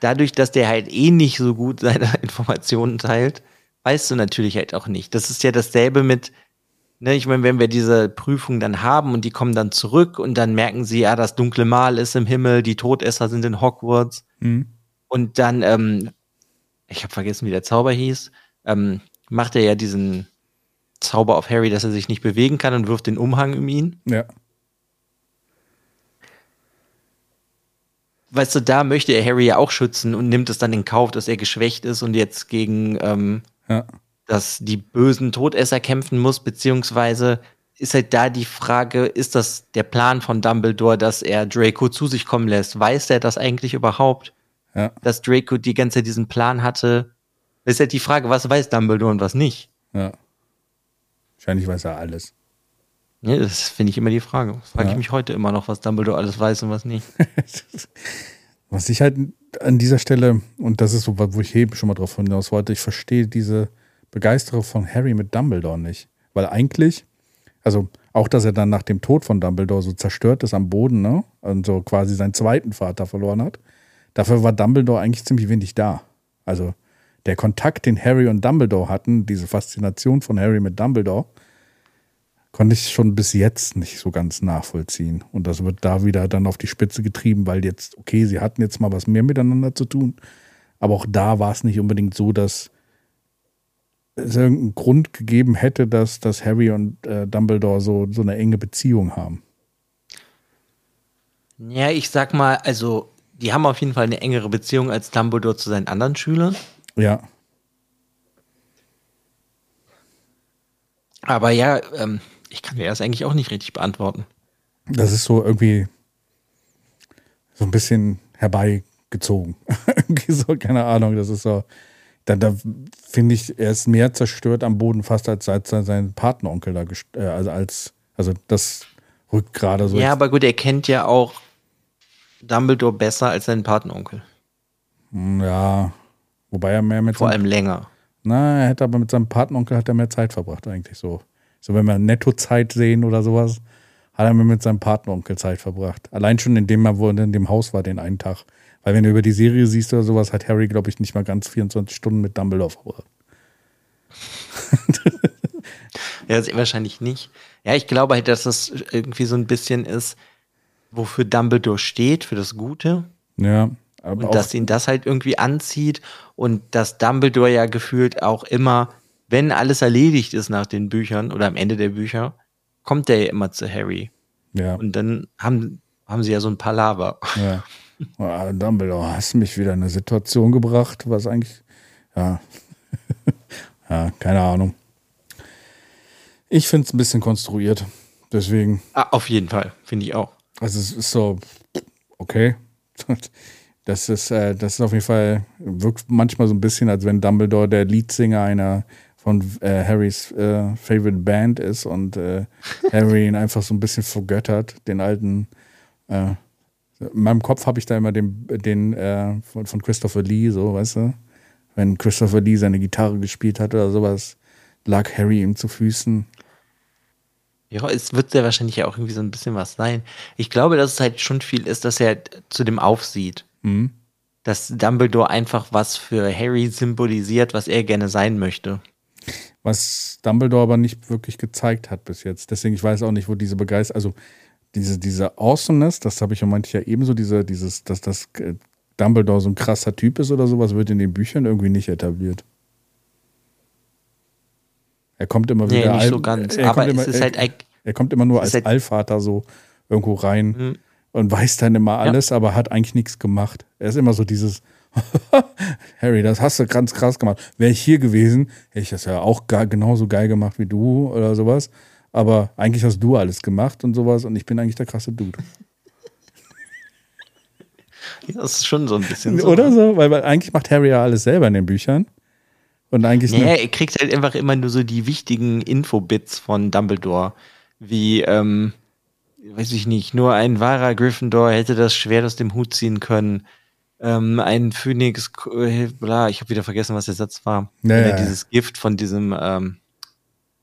Dadurch, dass der halt eh nicht so gut seine Informationen teilt, weißt du natürlich halt auch nicht. Das ist ja dasselbe mit, ne, ich meine, wenn wir diese Prüfung dann haben und die kommen dann zurück und dann merken sie, ja, das dunkle Mal ist im Himmel, die Todesser sind in Hogwarts. Mhm. Und dann, ähm, ich habe vergessen, wie der Zauber hieß, ähm, macht er ja diesen Zauber auf Harry, dass er sich nicht bewegen kann und wirft den Umhang um ihn. Ja. Weißt du, da möchte er Harry ja auch schützen und nimmt es dann in Kauf, dass er geschwächt ist und jetzt gegen ähm, ja. dass die bösen Todesser kämpfen muss, beziehungsweise ist halt da die Frage, ist das der Plan von Dumbledore, dass er Draco zu sich kommen lässt? Weiß er das eigentlich überhaupt? Ja. Dass Draco die ganze Zeit diesen Plan hatte? ist halt die Frage, was weiß Dumbledore und was nicht? Ja. Wahrscheinlich weiß er alles. Ja, das finde ich immer die Frage. Frage Ja. ich mich heute immer noch, was Dumbledore alles weiß und was nicht. Was ich halt an dieser Stelle, und das ist so, wo ich eben schon mal drauf hinaus wollte, ich verstehe diese Begeisterung von Harry mit Dumbledore nicht. Weil eigentlich, also auch, dass er dann nach dem Tod von Dumbledore so zerstört ist am Boden, ne? Und so quasi seinen zweiten Vater verloren hat. Dafür war Dumbledore eigentlich ziemlich wenig da. Also der Kontakt, den Harry und Dumbledore hatten, diese Faszination von Harry mit Dumbledore, konnte ich schon bis jetzt nicht so ganz nachvollziehen. Und das wird da wieder dann auf die Spitze getrieben, weil jetzt, okay, sie hatten jetzt mal was mehr miteinander zu tun. Aber auch da war es nicht unbedingt so, dass es irgendeinen Grund gegeben hätte, dass, dass Harry und äh, Dumbledore so, so eine enge Beziehung haben. Ja, ich sag mal, also, die haben auf jeden Fall eine engere Beziehung als Dumbledore zu seinen anderen Schülern. Ja, Aber ja, ähm, ich kann mir das eigentlich auch nicht richtig beantworten. das ist so irgendwie so ein bisschen herbeigezogen. irgendwie so, keine Ahnung, das ist so. Da, da finde ich, er ist mehr zerstört am Boden fast als, als sein Patenonkel da, äh, also als, also das rückt gerade so. ja, aber gut, er kennt ja auch Dumbledore besser als seinen Patenonkel. ja, wobei er mehr mit Vor seinem, allem länger. na, er hätte aber mit seinem Patenonkel hat er mehr Zeit verbracht eigentlich so. So wenn wir Nettozeit sehen oder sowas, hat er mir mit seinem Patenonkel Zeit verbracht. Allein schon indem er wo in dem Haus war den einen Tag. Weil wenn du über die Serie siehst oder sowas, hat Harry, glaube ich, nicht mal ganz 24 Stunden mit Dumbledore verbracht. Ja, wahrscheinlich nicht. Ja, ich glaube halt, dass das irgendwie so ein bisschen ist, wofür Dumbledore steht, für das Gute. Ja, aber Und dass ihn das halt irgendwie anzieht und dass Dumbledore ja gefühlt auch immer, wenn alles erledigt ist nach den Büchern oder am Ende der Bücher, kommt der ja immer zu Harry. ja, Und dann haben, haben sie ja so ein Palaver. ja. Ah, Dumbledore, hast mich wieder in eine Situation gebracht, was eigentlich, ja, ja, keine Ahnung. Ich finde es ein bisschen konstruiert. Deswegen, Ah, auf jeden Fall, finde ich auch. also es ist so, okay. Das ist, äh, das ist auf jeden Fall, wirkt manchmal so ein bisschen, als wenn Dumbledore der Leadsinger einer von äh, Harrys äh, Favorite Band ist und äh, Harry ihn einfach so ein bisschen vergöttert, den alten. Äh, in meinem Kopf habe ich da immer den, den äh, von, von Christopher Lee, so, weißt du? Wenn Christopher Lee seine Gitarre gespielt hat oder sowas, lag Harry ihm zu Füßen. Ja, es wird sehr wahrscheinlich ja auch irgendwie so ein bisschen was sein. Ich glaube, dass es halt schon viel ist, dass er zu dem aufsieht. Mhm. Dass Dumbledore einfach was für Harry symbolisiert, was er gerne sein möchte. Was Dumbledore aber nicht wirklich gezeigt hat bis jetzt. Deswegen, ich weiß auch nicht, wo diese Begeisterung, also diese, diese Awesomeness, das habe ich ja manchmal ja ebenso, diese, dieses, dass das äh, Dumbledore so ein krasser Typ ist oder sowas, wird in den Büchern irgendwie nicht etabliert. Er kommt immer Nee, wieder. nicht al- so ganz. Er Aber kommt immer, es ist halt, er, er kommt immer nur als halt- Allvater so irgendwo rein Mhm. und weiß dann immer alles, aber hat eigentlich nichts gemacht. Er ist immer so dieses, Harry, das hast du ganz krass gemacht. Wäre ich hier gewesen, hätte ich das ja auch gar, genauso geil gemacht wie du oder sowas. Aber eigentlich hast du alles gemacht und sowas und ich bin eigentlich der krasse Dude. ja, das ist schon so ein bisschen so. Oder so? Weil, weil eigentlich macht Harry ja alles selber in den Büchern. Und eigentlich Ja, nur- er kriegt halt einfach immer nur so die wichtigen Infobits von Dumbledore. Wie, ähm, weiß ich nicht, nur ein wahrer Gryffindor hätte das Schwert aus dem Hut ziehen können. Ähm, ein Phönix, äh, bla, ich habe wieder vergessen, was der Satz war. Ja, Wenn er dieses Gift von diesem ähm,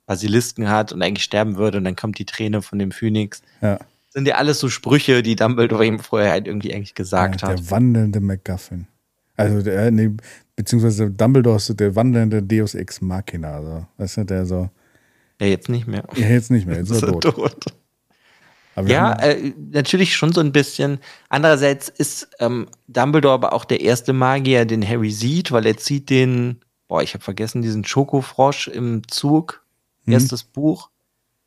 Basilisken hat und eigentlich sterben würde und dann kommt die Träne von dem Phönix. ja, Sind ja alles so Sprüche, die Dumbledore ihm vorher halt irgendwie eigentlich gesagt ja, hat. der wandelnde MacGuffin. Also der, nee, beziehungsweise Dumbledore ist so der wandelnde Deus Ex Machina. Also, weißt du, der so, Ja, jetzt nicht mehr. ja, jetzt nicht mehr, jetzt ist er tot. tot. Ja, äh, natürlich schon so ein bisschen. Andererseits ist ähm, Dumbledore aber auch der erste Magier, den Harry sieht, weil er zieht den, boah, ich habe vergessen, diesen Schokofrosch im Zug, Mhm. erstes Buch.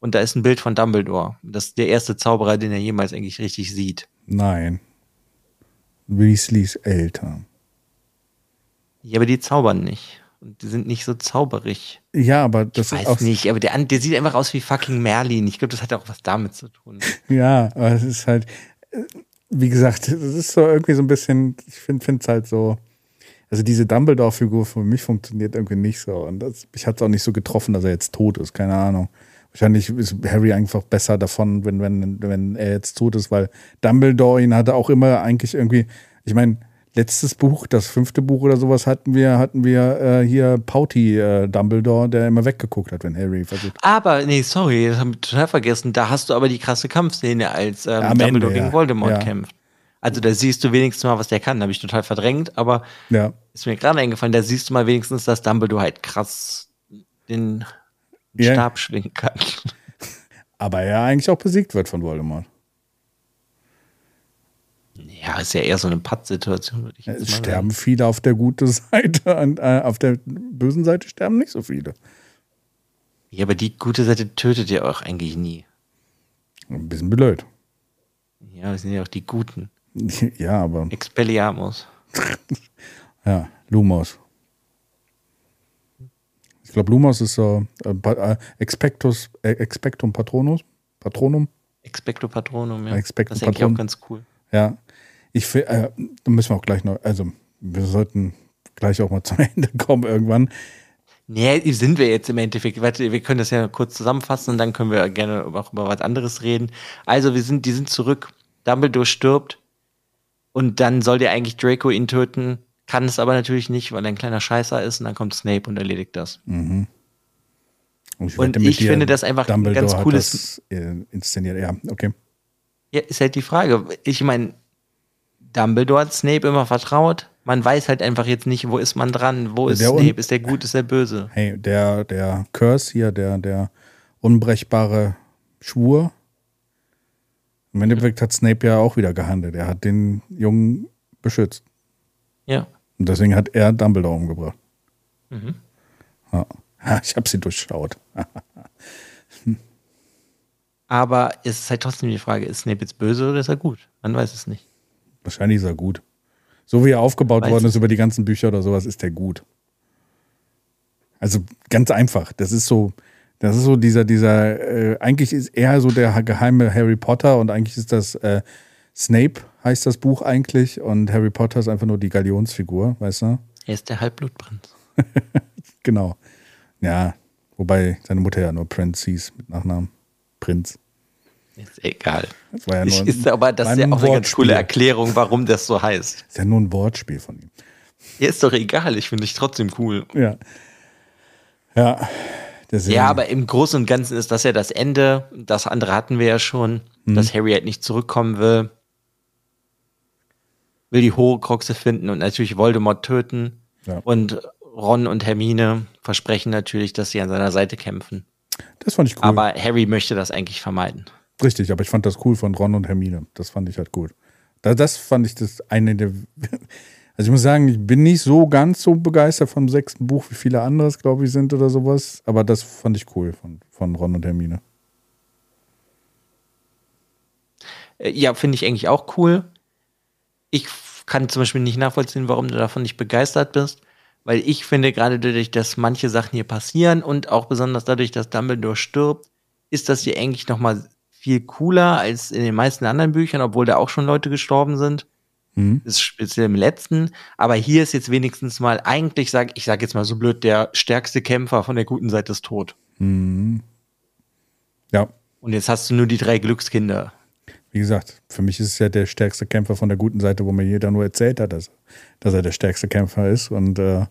Und da ist ein Bild von Dumbledore. Das ist der erste Zauberer, den er jemals eigentlich richtig sieht. Nein. Weasleys Eltern. Ja, aber die zaubern nicht. Und die sind nicht so zauberig. Ja, aber das Ich ist weiß nicht, aber der, der sieht einfach aus wie fucking Merlin. Ich glaube, das hat auch was damit zu tun. Ja, aber es ist halt, äh, wie gesagt, es ist so irgendwie so ein bisschen, ich finde es halt so, also diese Dumbledore-Figur für mich funktioniert irgendwie nicht so. Und das, mich hat es auch nicht so getroffen, dass er jetzt tot ist, keine Ahnung. Wahrscheinlich ist Harry einfach besser davon, wenn, wenn, wenn er jetzt tot ist, weil Dumbledore ihn hatte auch immer eigentlich irgendwie, ich meine, letztes Buch, das fünfte Buch oder sowas hatten wir, hatten wir äh, hier Pouty äh, Dumbledore, der immer weggeguckt hat, wenn Harry versucht. Aber, nee, sorry, das haben wir total vergessen. Da hast du aber die krasse Kampfszene, als ähm, Dumbledore Ende, gegen ja. Voldemort Ja. kämpft. Also da siehst du wenigstens mal, was der kann. Habe ich total verdrängt, aber Ja. ist mir gerade eingefallen, da siehst du mal wenigstens, dass Dumbledore halt krass den. Stab schwingen kann. Aber er eigentlich auch besiegt wird von Voldemort. Ja, ist ja eher so eine Pattsituation, würde ich jetzt Es sterben viele auf der guten Seite und äh, auf der bösen Seite sterben nicht so viele. Ja, aber die gute Seite tötet ja auch eigentlich nie. Ein bisschen blöd. Ja, das sind ja auch die Guten. Ja, aber Expelliarmus. ja, Lumos. Ich glaube, Lumos ist so äh, äh, Expectus, äh, Expectum Patronus, Patronum. Expecto Patronum, ja. Expecto das ist eigentlich Patronum. auch ganz cool. Ja, ich fi- äh, da müssen wir auch gleich noch, also wir sollten gleich auch mal zum Ende kommen irgendwann. Nee, sind wir jetzt im Endeffekt. Warte, wir können das ja kurz zusammenfassen und dann können wir gerne auch über was anderes reden. Also, wir sind, die sind zurück. Dumbledore stirbt und dann soll der eigentlich Draco ihn töten, kann es aber natürlich nicht, weil er ein kleiner Scheißer ist und dann kommt Snape und erledigt das. Und ich, Und ich finde das einfach ein Dumbledore ganz hat cooles- Das, äh, inszeniert. Ja, okay. Ja, ist halt die Frage. Ich meine, Dumbledore hat Snape immer vertraut. Man weiß halt einfach jetzt nicht, wo ist man dran, wo ist Der Snape, ist der gut, ist der böse. Hey, der, der Curse hier, der, der unbrechbare Schwur. Im Endeffekt hat Snape ja auch wieder gehandelt. Er hat den Jungen beschützt. Ja. Und deswegen hat er Dumbledore umgebracht. Mhm. Ja. Ich habe sie durchschaut. Aber es ist halt trotzdem die Frage, ist Snape jetzt böse oder ist er gut? Man weiß es nicht. Wahrscheinlich ist er gut. So wie er aufgebaut Weiß worden ist über die ganzen Bücher oder sowas, ist er gut. Also ganz einfach. Das ist so, das ist so dieser, dieser, äh, eigentlich ist er so der geheime Harry Potter und eigentlich ist das äh, Snape heißt das Buch eigentlich und Harry Potter ist einfach nur die Galionsfigur, weißt du? Er ist der Halbblutprinz. Genau. Ja, wobei seine Mutter ja nur Prince hieß mit Nachnamen. Prinz. Ist egal. Das war ja nur, ist aber das ist ja auch ein eine ganz coole. Erklärung, warum das so heißt. Ist ja nur ein Wortspiel von ihm. Ja, ist doch egal, ich finde dich trotzdem cool. Ja. Ja. Deswegen. Ja, aber im Großen und Ganzen ist das ja das Ende. Das andere hatten wir ja schon, Mhm. dass Harry halt nicht zurückkommen will. Will die Horcruxe finden und natürlich Voldemort töten. Ja. Und Ron und Hermine versprechen natürlich, dass sie an seiner Seite kämpfen. Das fand ich cool. Aber Harry möchte das eigentlich vermeiden. Richtig, aber ich fand das cool von Ron und Hermine. Das fand ich halt gut. Da, das fand ich das eine der. Also ich muss sagen, ich bin nicht so ganz so begeistert vom sechsten Buch, wie viele andere es, glaube ich, sind oder sowas. Aber das fand ich cool von, von Ron und Hermine. Äh, Ja, finde ich eigentlich auch cool. Ich kann zum Beispiel nicht nachvollziehen, warum du davon nicht begeistert bist, weil ich finde, gerade dadurch, dass manche Sachen hier passieren und auch besonders dadurch, dass Dumbledore stirbt, ist das hier eigentlich noch mal viel cooler als in den meisten anderen Büchern, obwohl da auch schon Leute gestorben sind. Mhm. Das ist speziell im letzten. Aber hier ist jetzt wenigstens mal eigentlich, sag, ich sage jetzt mal so blöd, der stärkste Kämpfer von der guten Seite ist tot. Mhm. Ja, Und jetzt hast du nur die drei Glückskinder. wie gesagt, für mich ist es ja der stärkste Kämpfer von der guten Seite, wo mir jeder nur erzählt hat, dass, dass er der stärkste Kämpfer ist. Und äh,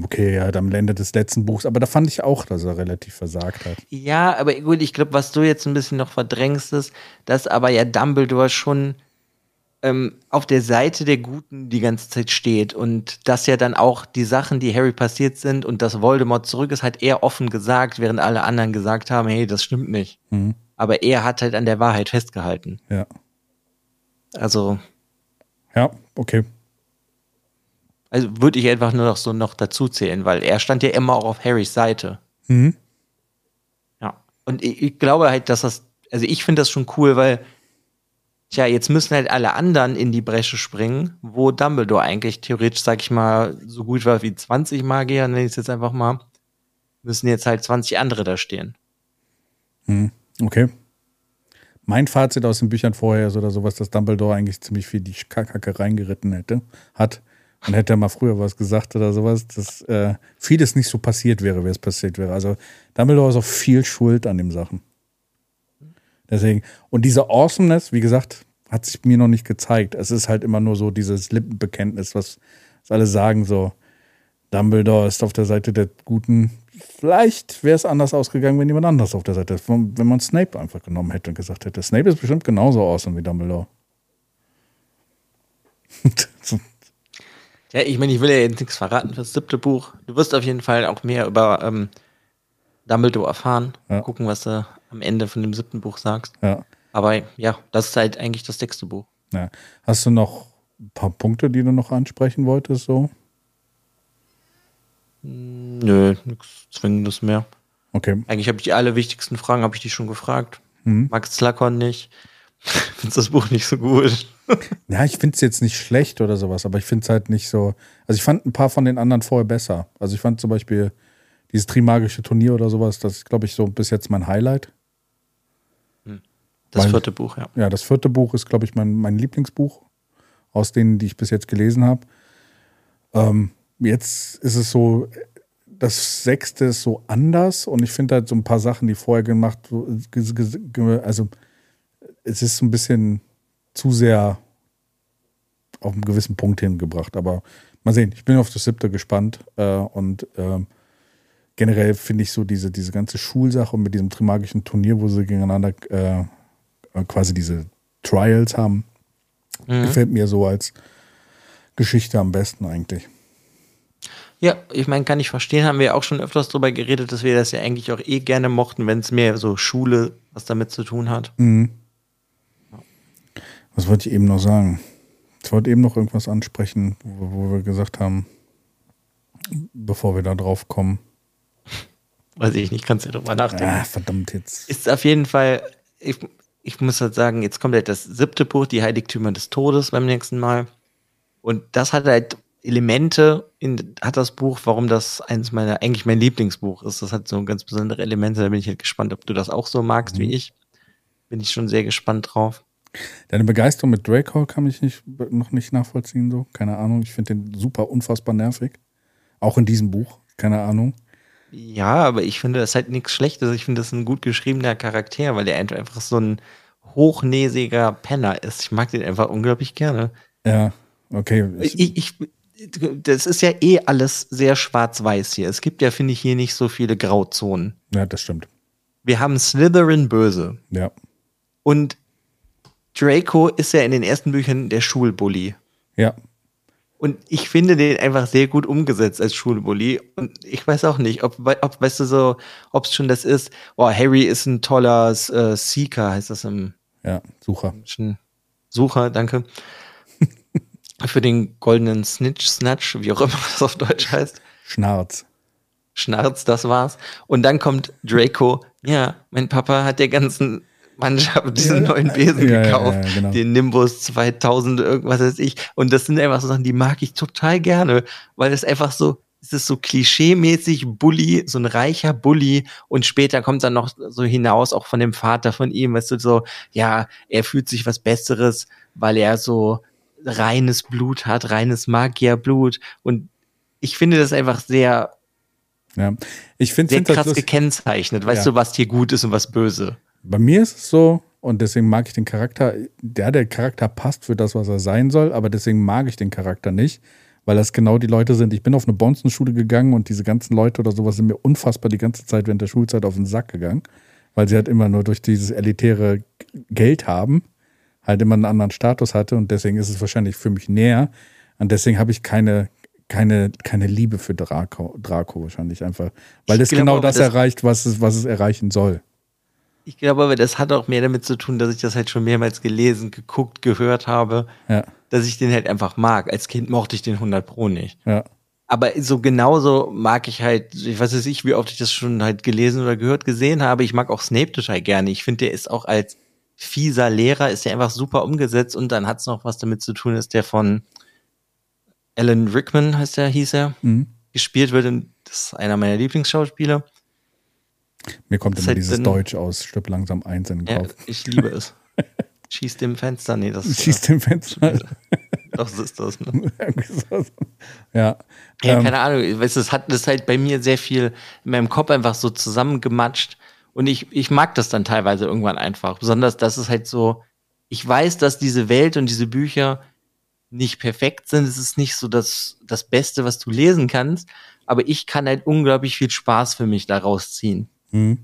okay, er hat am Ende des letzten Buchs, aber da fand ich auch, dass er relativ versagt hat. Ja, aber gut, ich glaube, was du jetzt ein bisschen noch verdrängst, ist, dass aber ja Dumbledore schon ähm, auf der Seite der Guten die ganze Zeit steht und dass ja dann auch die Sachen, die Harry passiert sind und dass Voldemort zurück ist, hat er offen gesagt, während alle anderen gesagt haben, hey, das stimmt nicht. Mhm. Aber er hat halt an der Wahrheit festgehalten. Ja. Also, Ja, okay. Also würde ich einfach nur noch so noch dazu zählen, weil er stand ja immer auch auf Harrys Seite. Mhm. Ja. Und ich, ich glaube halt, dass das, also ich finde das schon cool, weil, tja, jetzt müssen halt alle anderen in die Bresche springen, wo Dumbledore eigentlich theoretisch, sag ich mal, so gut war wie 20 Magier, nenne ich es jetzt einfach mal, müssen jetzt halt 20 andere da stehen. Okay. Mein Fazit aus den Büchern vorher ist oder sowas, dass Dumbledore eigentlich ziemlich viel die Kacke reingeritten hätte, hat Und hätte er mal früher was gesagt oder sowas, dass äh, vieles nicht so passiert wäre, wie es passiert wäre. Also Dumbledore ist auch viel schuld an den Sachen. Deswegen, und diese Awesomeness, wie gesagt, hat sich mir noch nicht gezeigt. Es ist halt immer nur so dieses Lippenbekenntnis, was, was alle sagen, so Dumbledore ist auf der Seite der Guten. Vielleicht wäre es anders ausgegangen, wenn jemand anders auf der Seite ist. Wenn man Snape einfach genommen hätte und gesagt hätte, Snape ist bestimmt genauso awesome wie Dumbledore. ja, ich meine, ich will ja jetzt nichts verraten fürs siebte Buch. Du wirst auf jeden Fall auch mehr über ähm, Dumbledore erfahren. Ja. Gucken, was du am Ende von dem siebten Buch sagst. Ja. Aber ja, das ist halt eigentlich das sechste Buch. Ja. Hast du noch ein paar Punkte, die du noch ansprechen wolltest, so? Nö, nichts Zwingendes mehr. Okay. Eigentlich habe ich die alle wichtigsten Fragen, habe ich die schon gefragt. Mhm. Max Slakon nicht. Findest das Buch nicht so gut? Ja, ich finde es jetzt nicht schlecht oder sowas, aber ich finde es halt nicht so. Also ich fand ein paar von den anderen vorher besser. Also ich fand zum Beispiel dieses Trimagische Turnier oder sowas, das ist, glaube ich, so bis jetzt mein Highlight. Hm. Das Weil, vierte Buch, ja. Ja, das vierte Buch ist, glaube ich, mein, mein Lieblingsbuch aus denen, die ich bis jetzt gelesen habe. Ähm, jetzt ist es so, das sechste ist so anders und ich finde halt so ein paar Sachen, die vorher gemacht, also es ist so ein bisschen zu sehr auf einen gewissen Punkt hingebracht. Aber mal sehen, ich bin auf das siebte gespannt äh, und äh, generell finde ich so diese, diese ganze Schulsache mit diesem Trimagischen Turnier, wo sie gegeneinander äh, quasi diese Trials haben, mhm. gefällt mir so als Geschichte am besten eigentlich. Ja, ich meine, kann ich verstehen, haben wir auch schon öfters darüber geredet, dass wir das ja eigentlich auch eh gerne mochten, wenn es mehr so Schule was damit zu tun hat. Mhm. Was wollte ich eben noch sagen? Ich wollte eben noch irgendwas ansprechen, wo, wo wir gesagt haben, bevor wir da drauf kommen. Weiß ich nicht, kannst ja drüber nachdenken. Ah, verdammt jetzt. Ist auf jeden Fall, ich, ich muss halt sagen, jetzt kommt halt das siebte Buch, die Heiligtümer des Todes beim nächsten Mal. Und das hat halt Elemente in, hat das Buch, warum das eines meiner, eigentlich mein Lieblingsbuch ist. Das hat so ganz besondere Elemente. Da bin ich halt gespannt, ob du das auch so magst mhm. wie ich. Bin ich schon sehr gespannt drauf. Deine Begeisterung mit Draco kann ich nicht, noch nicht nachvollziehen, so. Keine Ahnung. Ich finde den super unfassbar nervig. Auch in diesem Buch. Keine Ahnung. Ja, aber ich finde das ist halt nichts Schlechtes. Ich finde das ein gut geschriebener Charakter, weil der einfach so ein hochnäsiger Penner ist. Ich mag den einfach unglaublich gerne. Ja, okay. Ich, ich, das ist ja eh alles sehr schwarz-weiß hier. Es gibt ja, finde ich, hier nicht so viele Grauzonen. Ja, das stimmt. Wir haben Slytherin böse. Ja. Und Draco ist ja in den ersten Büchern der Schulbully. Ja. Und ich finde den einfach sehr gut umgesetzt als Schulbully. Und ich weiß auch nicht, ob, ob weißt du so, ob es schon das ist, oh, Harry ist ein toller äh, Seeker, heißt das im Ja, Sucher. Sucher, danke für den goldenen Snitch, Snatch, wie auch immer das auf Deutsch heißt. Schnarz. Schnarz, das war's. Und dann kommt Draco. Ja, mein Papa hat der ganzen Mannschaft diesen ja. neuen Besen ja, gekauft. Ja, genau. Den Nimbus 2000, irgendwas weiß ich. Und das sind einfach so Sachen, die mag ich total gerne, weil es einfach so, es ist so klischee-mäßig Bully, so ein reicher Bully. Und später kommt dann noch so hinaus, auch von dem Vater von ihm, weißt du, so, ja, er fühlt sich was Besseres, weil er so reines Blut hat, reines Magierblut. Und ich finde das einfach sehr, ja. ich find, sehr krass gekennzeichnet. Weißt ja. du, was hier gut ist und was böse? Bei mir ist es so, und deswegen mag ich den Charakter, der, der Charakter passt für das, was er sein soll, aber deswegen mag ich den Charakter nicht, weil das genau die Leute sind. Ich bin auf eine Bonzenschule gegangen und diese ganzen Leute oder sowas sind mir unfassbar die ganze Zeit während der Schulzeit auf den Sack gegangen, weil sie halt immer nur durch dieses elitäre Geld haben halt immer einen anderen Status hatte und deswegen ist es wahrscheinlich für mich näher. Und deswegen habe ich keine, keine, keine Liebe für Draco, Draco wahrscheinlich einfach. Weil es genau das, das, erreicht, was es, was es erreichen soll. Ich glaube aber, das hat auch mehr damit zu tun, dass ich das halt schon mehrmals gelesen, geguckt, gehört habe, ja. dass ich den halt einfach mag. Als Kind mochte ich den 100 Pro nicht. Ja. Aber so genauso mag ich halt, ich weiß nicht, wie oft ich das schon halt gelesen oder gehört, gesehen habe. Ich mag auch Snape total gerne. Ich finde, der ist auch als fieser Lehrer ist ja einfach super umgesetzt und dann hat es noch was damit zu tun, ist der von Alan Rickman, heißt der, hieß er, mhm. gespielt wird und das ist einer meiner Lieblingsschauspieler. Mir kommt das immer dieses dann, Deutsch aus, stirb langsam eins in den Kopf. Ja, ich liebe es. Schießt dem Fenster, nee, das Schießt dem Fenster. doch so ist das. Ne? ja. Ja, Ähm, keine Ahnung. Weißt, du, es hat das halt bei mir sehr viel in meinem Kopf einfach so zusammengematscht. Und ich, ich mag das dann teilweise irgendwann einfach. Besonders, dass es halt so, ich weiß, dass diese Welt und diese Bücher nicht perfekt sind. Es ist nicht so das, das Beste, was du lesen kannst. Aber ich kann halt unglaublich viel Spaß für mich daraus ziehen. Hm.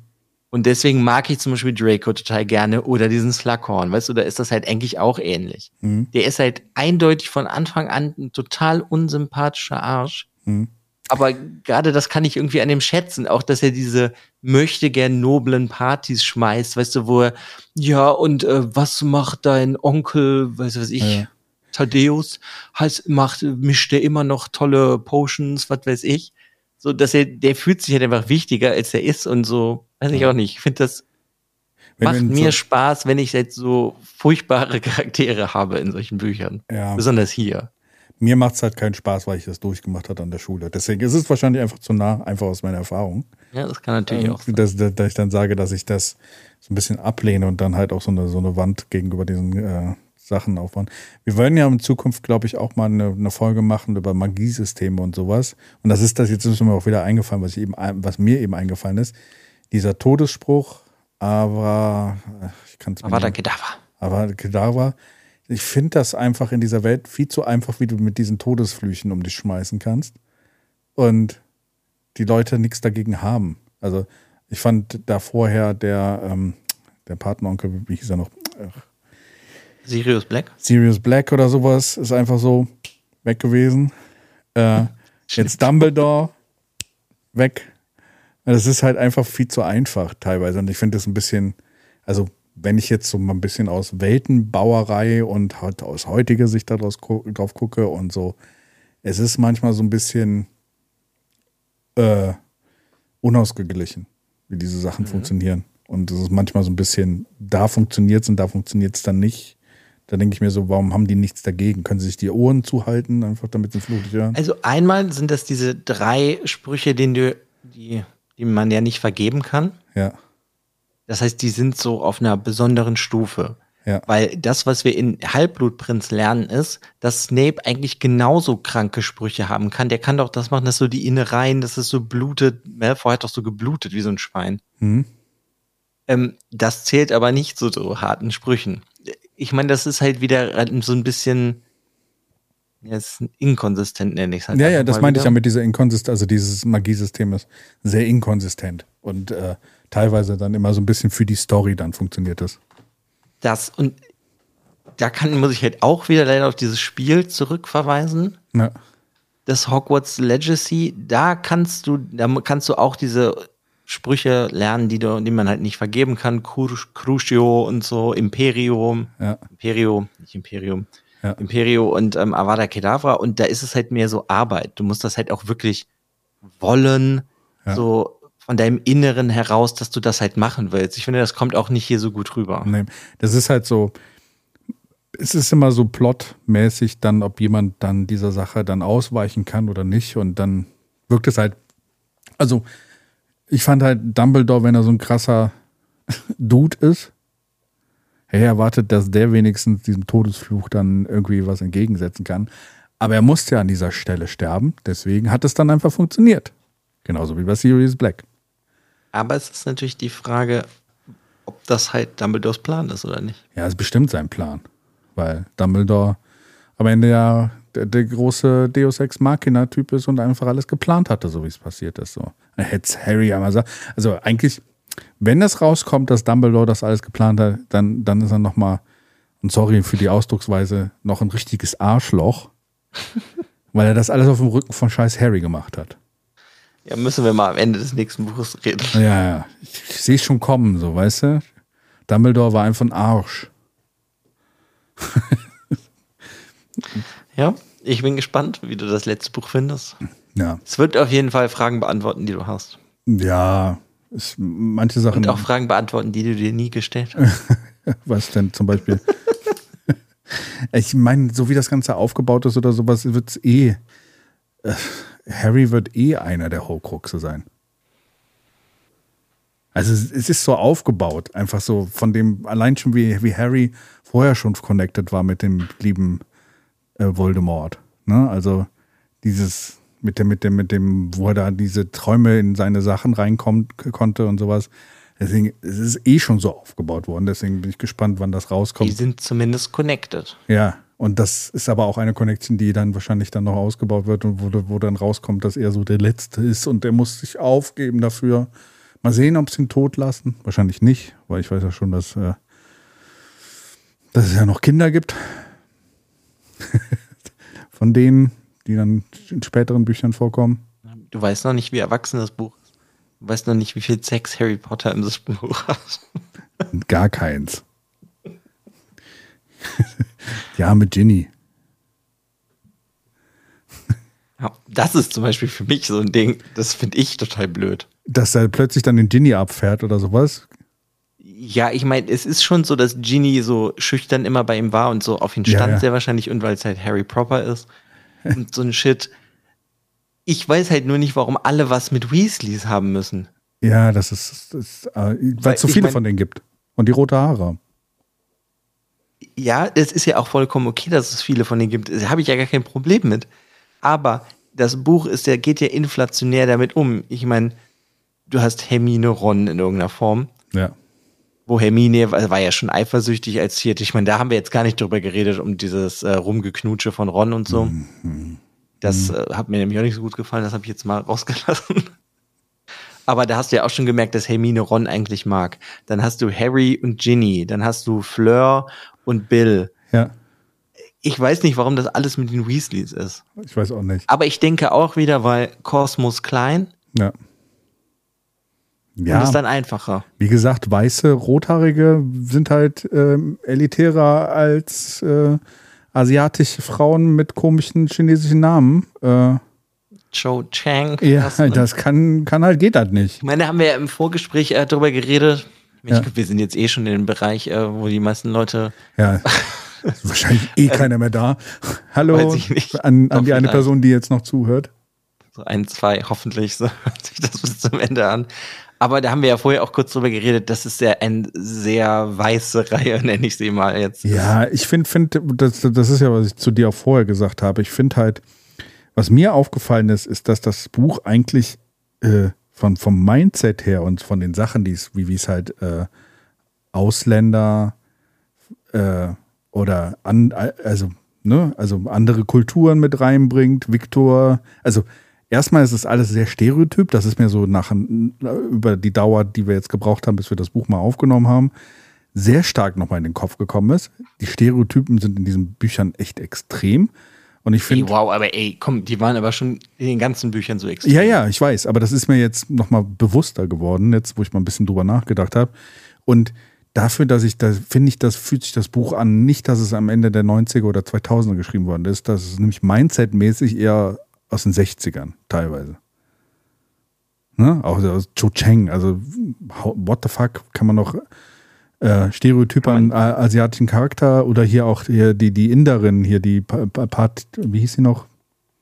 Und deswegen mag ich zum Beispiel Draco total gerne oder diesen Slughorn, weißt du, da ist das halt eigentlich auch ähnlich. Mhm. Der ist halt eindeutig von Anfang an ein total unsympathischer Arsch. Mhm. Aber gerade das kann ich irgendwie an dem schätzen, auch dass er diese möchte gern noblen Partys schmeißt, weißt du, wo er, ja, und äh, was macht dein Onkel, weißt du was ich, Ja. Thaddeus, heißt, macht, mischt der immer noch tolle Potions, was weiß ich. So, dass er, der fühlt sich halt einfach wichtiger, als er ist und so, weiß ich auch nicht. Ich finde das Wenn macht mir so- Spaß, wenn ich jetzt so furchtbare Charaktere habe in solchen Büchern. Ja. Besonders hier. Mir macht es halt keinen Spaß, weil ich das durchgemacht habe an der Schule. Deswegen ist es wahrscheinlich einfach zu nah, einfach aus meiner Erfahrung. Ja, das kann natürlich Ähm, auch sein. dass, dass, dass ich dann sage, dass ich das so ein bisschen ablehne und dann halt auch so eine, so eine Wand gegenüber diesen äh, Sachen aufbauen. Wir wollen ja in Zukunft, glaube ich, auch mal eine, eine Folge machen über Magiesysteme und sowas. Und das ist das, jetzt ist mir auch wieder eingefallen, was, eben, was mir eben eingefallen ist. Dieser Todesspruch, aber ich kann es Aber da Kedavra. aber Kedavra, ich finde das einfach in dieser Welt viel zu einfach, wie du mit diesen Todesflüchen um dich schmeißen kannst. Und die Leute nichts dagegen haben. Also ich fand da vorher der, ähm, der Patenonkel, wie hieß er noch? Ach, Sirius Black? Sirius Black oder sowas, ist einfach so weg gewesen. Äh, jetzt Dumbledore weg. Das ist halt einfach viel zu einfach teilweise. Und ich finde das ein bisschen, also wenn ich jetzt so mal ein bisschen aus Weltenbauerei und halt aus heutiger Sicht daraus gu drauf gucke und so, es ist manchmal so ein bisschen äh, unausgeglichen, wie diese Sachen funktionieren. Und es ist manchmal so ein bisschen, da funktioniert es und da funktioniert es dann nicht. Da denke ich mir so, warum haben die nichts dagegen? Können sie sich die Ohren zuhalten, einfach damit sie Fluch hören? Also einmal sind das diese drei Sprüche, denen du, die, die man ja nicht vergeben kann. Ja, Das heißt, die sind so auf einer besonderen Stufe. ja, Weil das, was wir in Halbblutprinz lernen, ist, dass Snape eigentlich genauso kranke Sprüche haben kann. Der kann doch das machen, dass so die Innereien, dass es so blutet. Malfoy hat doch so geblutet wie so ein Schwein. Hm? Ähm, das zählt aber nicht zu so harten Sprüchen. Ich meine, das ist halt wieder so ein bisschen ist inkonsistent, nenne ich es halt. ja, ja, das meinte ich ja mit dieser Inkonsistenz, also dieses Magiesystem ist sehr inkonsistent und äh, teilweise dann immer so ein bisschen für die Story dann funktioniert das. Das und da kann, muss ich halt auch wieder leider auf dieses Spiel zurückverweisen. Ja, das Hogwarts Legacy, da kannst du, da kannst du auch diese Sprüche lernen, die die man halt nicht vergeben kann. Cru- Crucio und so, Imperium, ja, Imperio, nicht Imperium, Ja. Imperio und ähm, Avada Kedavra. Und da ist es halt mehr so Arbeit. Du musst das halt auch wirklich wollen, Ja. so von deinem Inneren heraus, dass du das halt machen willst. Ich finde, das kommt auch nicht hier so gut rüber. nee. Das ist halt so, es ist immer so plotmäßig dann, ob jemand dann dieser Sache dann ausweichen kann oder nicht und dann wirkt es halt, also ich fand halt Dumbledore, wenn er so ein krasser Dude ist, hey, erwartet, dass der wenigstens diesem Todesfluch dann irgendwie was entgegensetzen kann. Aber er musste ja an dieser Stelle sterben, deswegen hat es dann einfach funktioniert. Genauso wie bei Sirius Black. Aber es ist natürlich die Frage, ob das halt Dumbledores Plan ist oder nicht. Ja, ist bestimmt sein Plan. Weil Dumbledore am Ende ja der, der große Deus Ex Machina-Typ ist und einfach alles geplant hatte, so wie es passiert ist. So. Hätte Harry einmal sagt. Also eigentlich, wenn es rauskommt, dass Dumbledore das alles geplant hat, dann, dann ist er nochmal, und sorry für die Ausdrucksweise, noch ein richtiges Arschloch. weil er das alles auf dem Rücken von scheiß Harry gemacht hat. Ja, müssen wir mal am Ende des nächsten Buches reden. Ja, ja. Ich, ich sehe schon kommen, so, weißt du? Dumbledore war einfach ein Arsch. Ja, ich bin gespannt, wie du das letzte Buch findest. Ja. Es wird auf jeden Fall Fragen beantworten, die du hast. Ja, ist, manche Sachen. Und auch Fragen beantworten, die du dir nie gestellt hast. Was denn zum Beispiel? ich meine, so wie das Ganze aufgebaut ist oder sowas, wird es eh. Äh, Harry wird eh einer der Horcruxe sein. Also es, es ist so aufgebaut, einfach so von dem, allein schon wie, wie Harry vorher schon connected war mit dem lieben äh, Voldemort. Ne? Also dieses mit dem, mit dem, mit dem, wo er da diese Träume in seine Sachen reinkommt konnte und sowas. Deswegen es ist eh schon so aufgebaut worden. Deswegen bin ich gespannt, wann das rauskommt. Die sind zumindest connected. Ja, und das ist aber auch eine Connection, die dann wahrscheinlich dann noch ausgebaut wird und wo, wo dann rauskommt, dass er so der Letzte ist und der muss sich aufgeben dafür. Mal sehen, ob sie ihn tot lassen. Wahrscheinlich nicht, weil ich weiß ja schon, dass, äh, dass es ja noch Kinder gibt. Von denen, die dann in späteren Büchern vorkommen. Du weißt noch nicht, wie erwachsen das Buch ist. Du weißt noch nicht, wie viel Sex Harry Potter in das Buch hat. Gar keins. ja, mit Ginny. Ja, das ist zum Beispiel für mich so ein Ding, das finde ich total blöd. Dass er plötzlich dann den Ginny abfährt oder sowas. Ja, ich meine, es ist schon so, dass Ginny so schüchtern immer bei ihm war und so auf ihn stand Ja, ja. sehr wahrscheinlich und weil es halt Harry Proper ist und so ein Shit. Ich weiß halt nur nicht, warum alle was mit Weasleys haben müssen. Ja, das ist, ist äh, weil es so ich viele mein- von denen gibt. Und die rote Haare. Ja, es ist ja auch vollkommen okay, dass es viele von denen gibt. Da habe ich ja gar kein Problem mit. Aber das Buch ist ja, geht ja inflationär damit um. Ich meine, du hast Hermine Ron in irgendeiner Form. Ja. Wo Hermine war, ja schon eifersüchtig als Vierte. Ich meine, da haben wir jetzt gar nicht drüber geredet, um dieses äh, Rumgeknutsche von Ron und so. Das äh, hat mir nämlich auch nicht so gut gefallen, das habe ich jetzt mal rausgelassen. Aber da hast du ja auch schon gemerkt, dass Hermine Ron eigentlich mag. Dann hast du Harry und Ginny, dann hast du Fleur und Bill. Ja. Ich weiß nicht, warum das alles mit den Weasleys ist. Ich weiß auch nicht. Aber ich denke auch wieder, weil Kosmos klein Ja. Und Ja, ist dann einfacher. wie gesagt, weiße, rothaarige sind halt ähm, elitärer als äh, asiatische Frauen mit komischen chinesischen Namen. Äh, Joe Chang. ja, das, ne? das kann, kann halt, geht halt nicht. Ich meine, da haben wir ja im Vorgespräch äh, darüber geredet. Ich Ja. glaub, wir sind jetzt eh schon in dem Bereich, äh, wo die meisten Leute. Ja. Wahrscheinlich eh keiner mehr da. Hallo an, an die eine. Person, die jetzt noch zuhört. So ein, zwei, hoffentlich, so hört sich das bis zum Ende an. Aber da haben wir ja vorher auch kurz drüber geredet, das ist ja eine sehr weiße Reihe, nenne ich sie mal jetzt. Ja, ich finde, find, das, das ist ja, was ich zu dir auch vorher gesagt habe. Ich finde halt, was mir aufgefallen ist, ist, dass das Buch eigentlich äh, von, vom Mindset her und von den Sachen, die wie es halt äh, Ausländer äh, oder an, also, ne, also andere Kulturen mit reinbringt, Viktor, also erstmal ist es alles sehr stereotyp, das ist mir so nach über die Dauer, die wir jetzt gebraucht haben, bis wir das Buch mal aufgenommen haben, sehr stark nochmal in den Kopf gekommen ist. Die Stereotypen sind in diesen Büchern echt extrem. Und ich finde, wow, aber ey, komm, die waren aber schon in den ganzen Büchern so extrem. ja, ja, ich weiß, aber das ist mir jetzt nochmal bewusster geworden, jetzt wo ich mal ein bisschen drüber nachgedacht habe. Und dafür, dass ich da, finde ich, das fühlt sich das Buch an, nicht, dass es am Ende der 90er oder 2000er geschrieben worden ist, das ist nämlich mindsetmäßig eher aus den 60ern teilweise. Ne? Auch aus Cho Cheng, also what the fuck kann man noch äh, Stereotype an äh, asiatischen Charakter oder hier auch hier die, die Inderin, hier die Pa- Pa- Pat, wie hieß sie noch?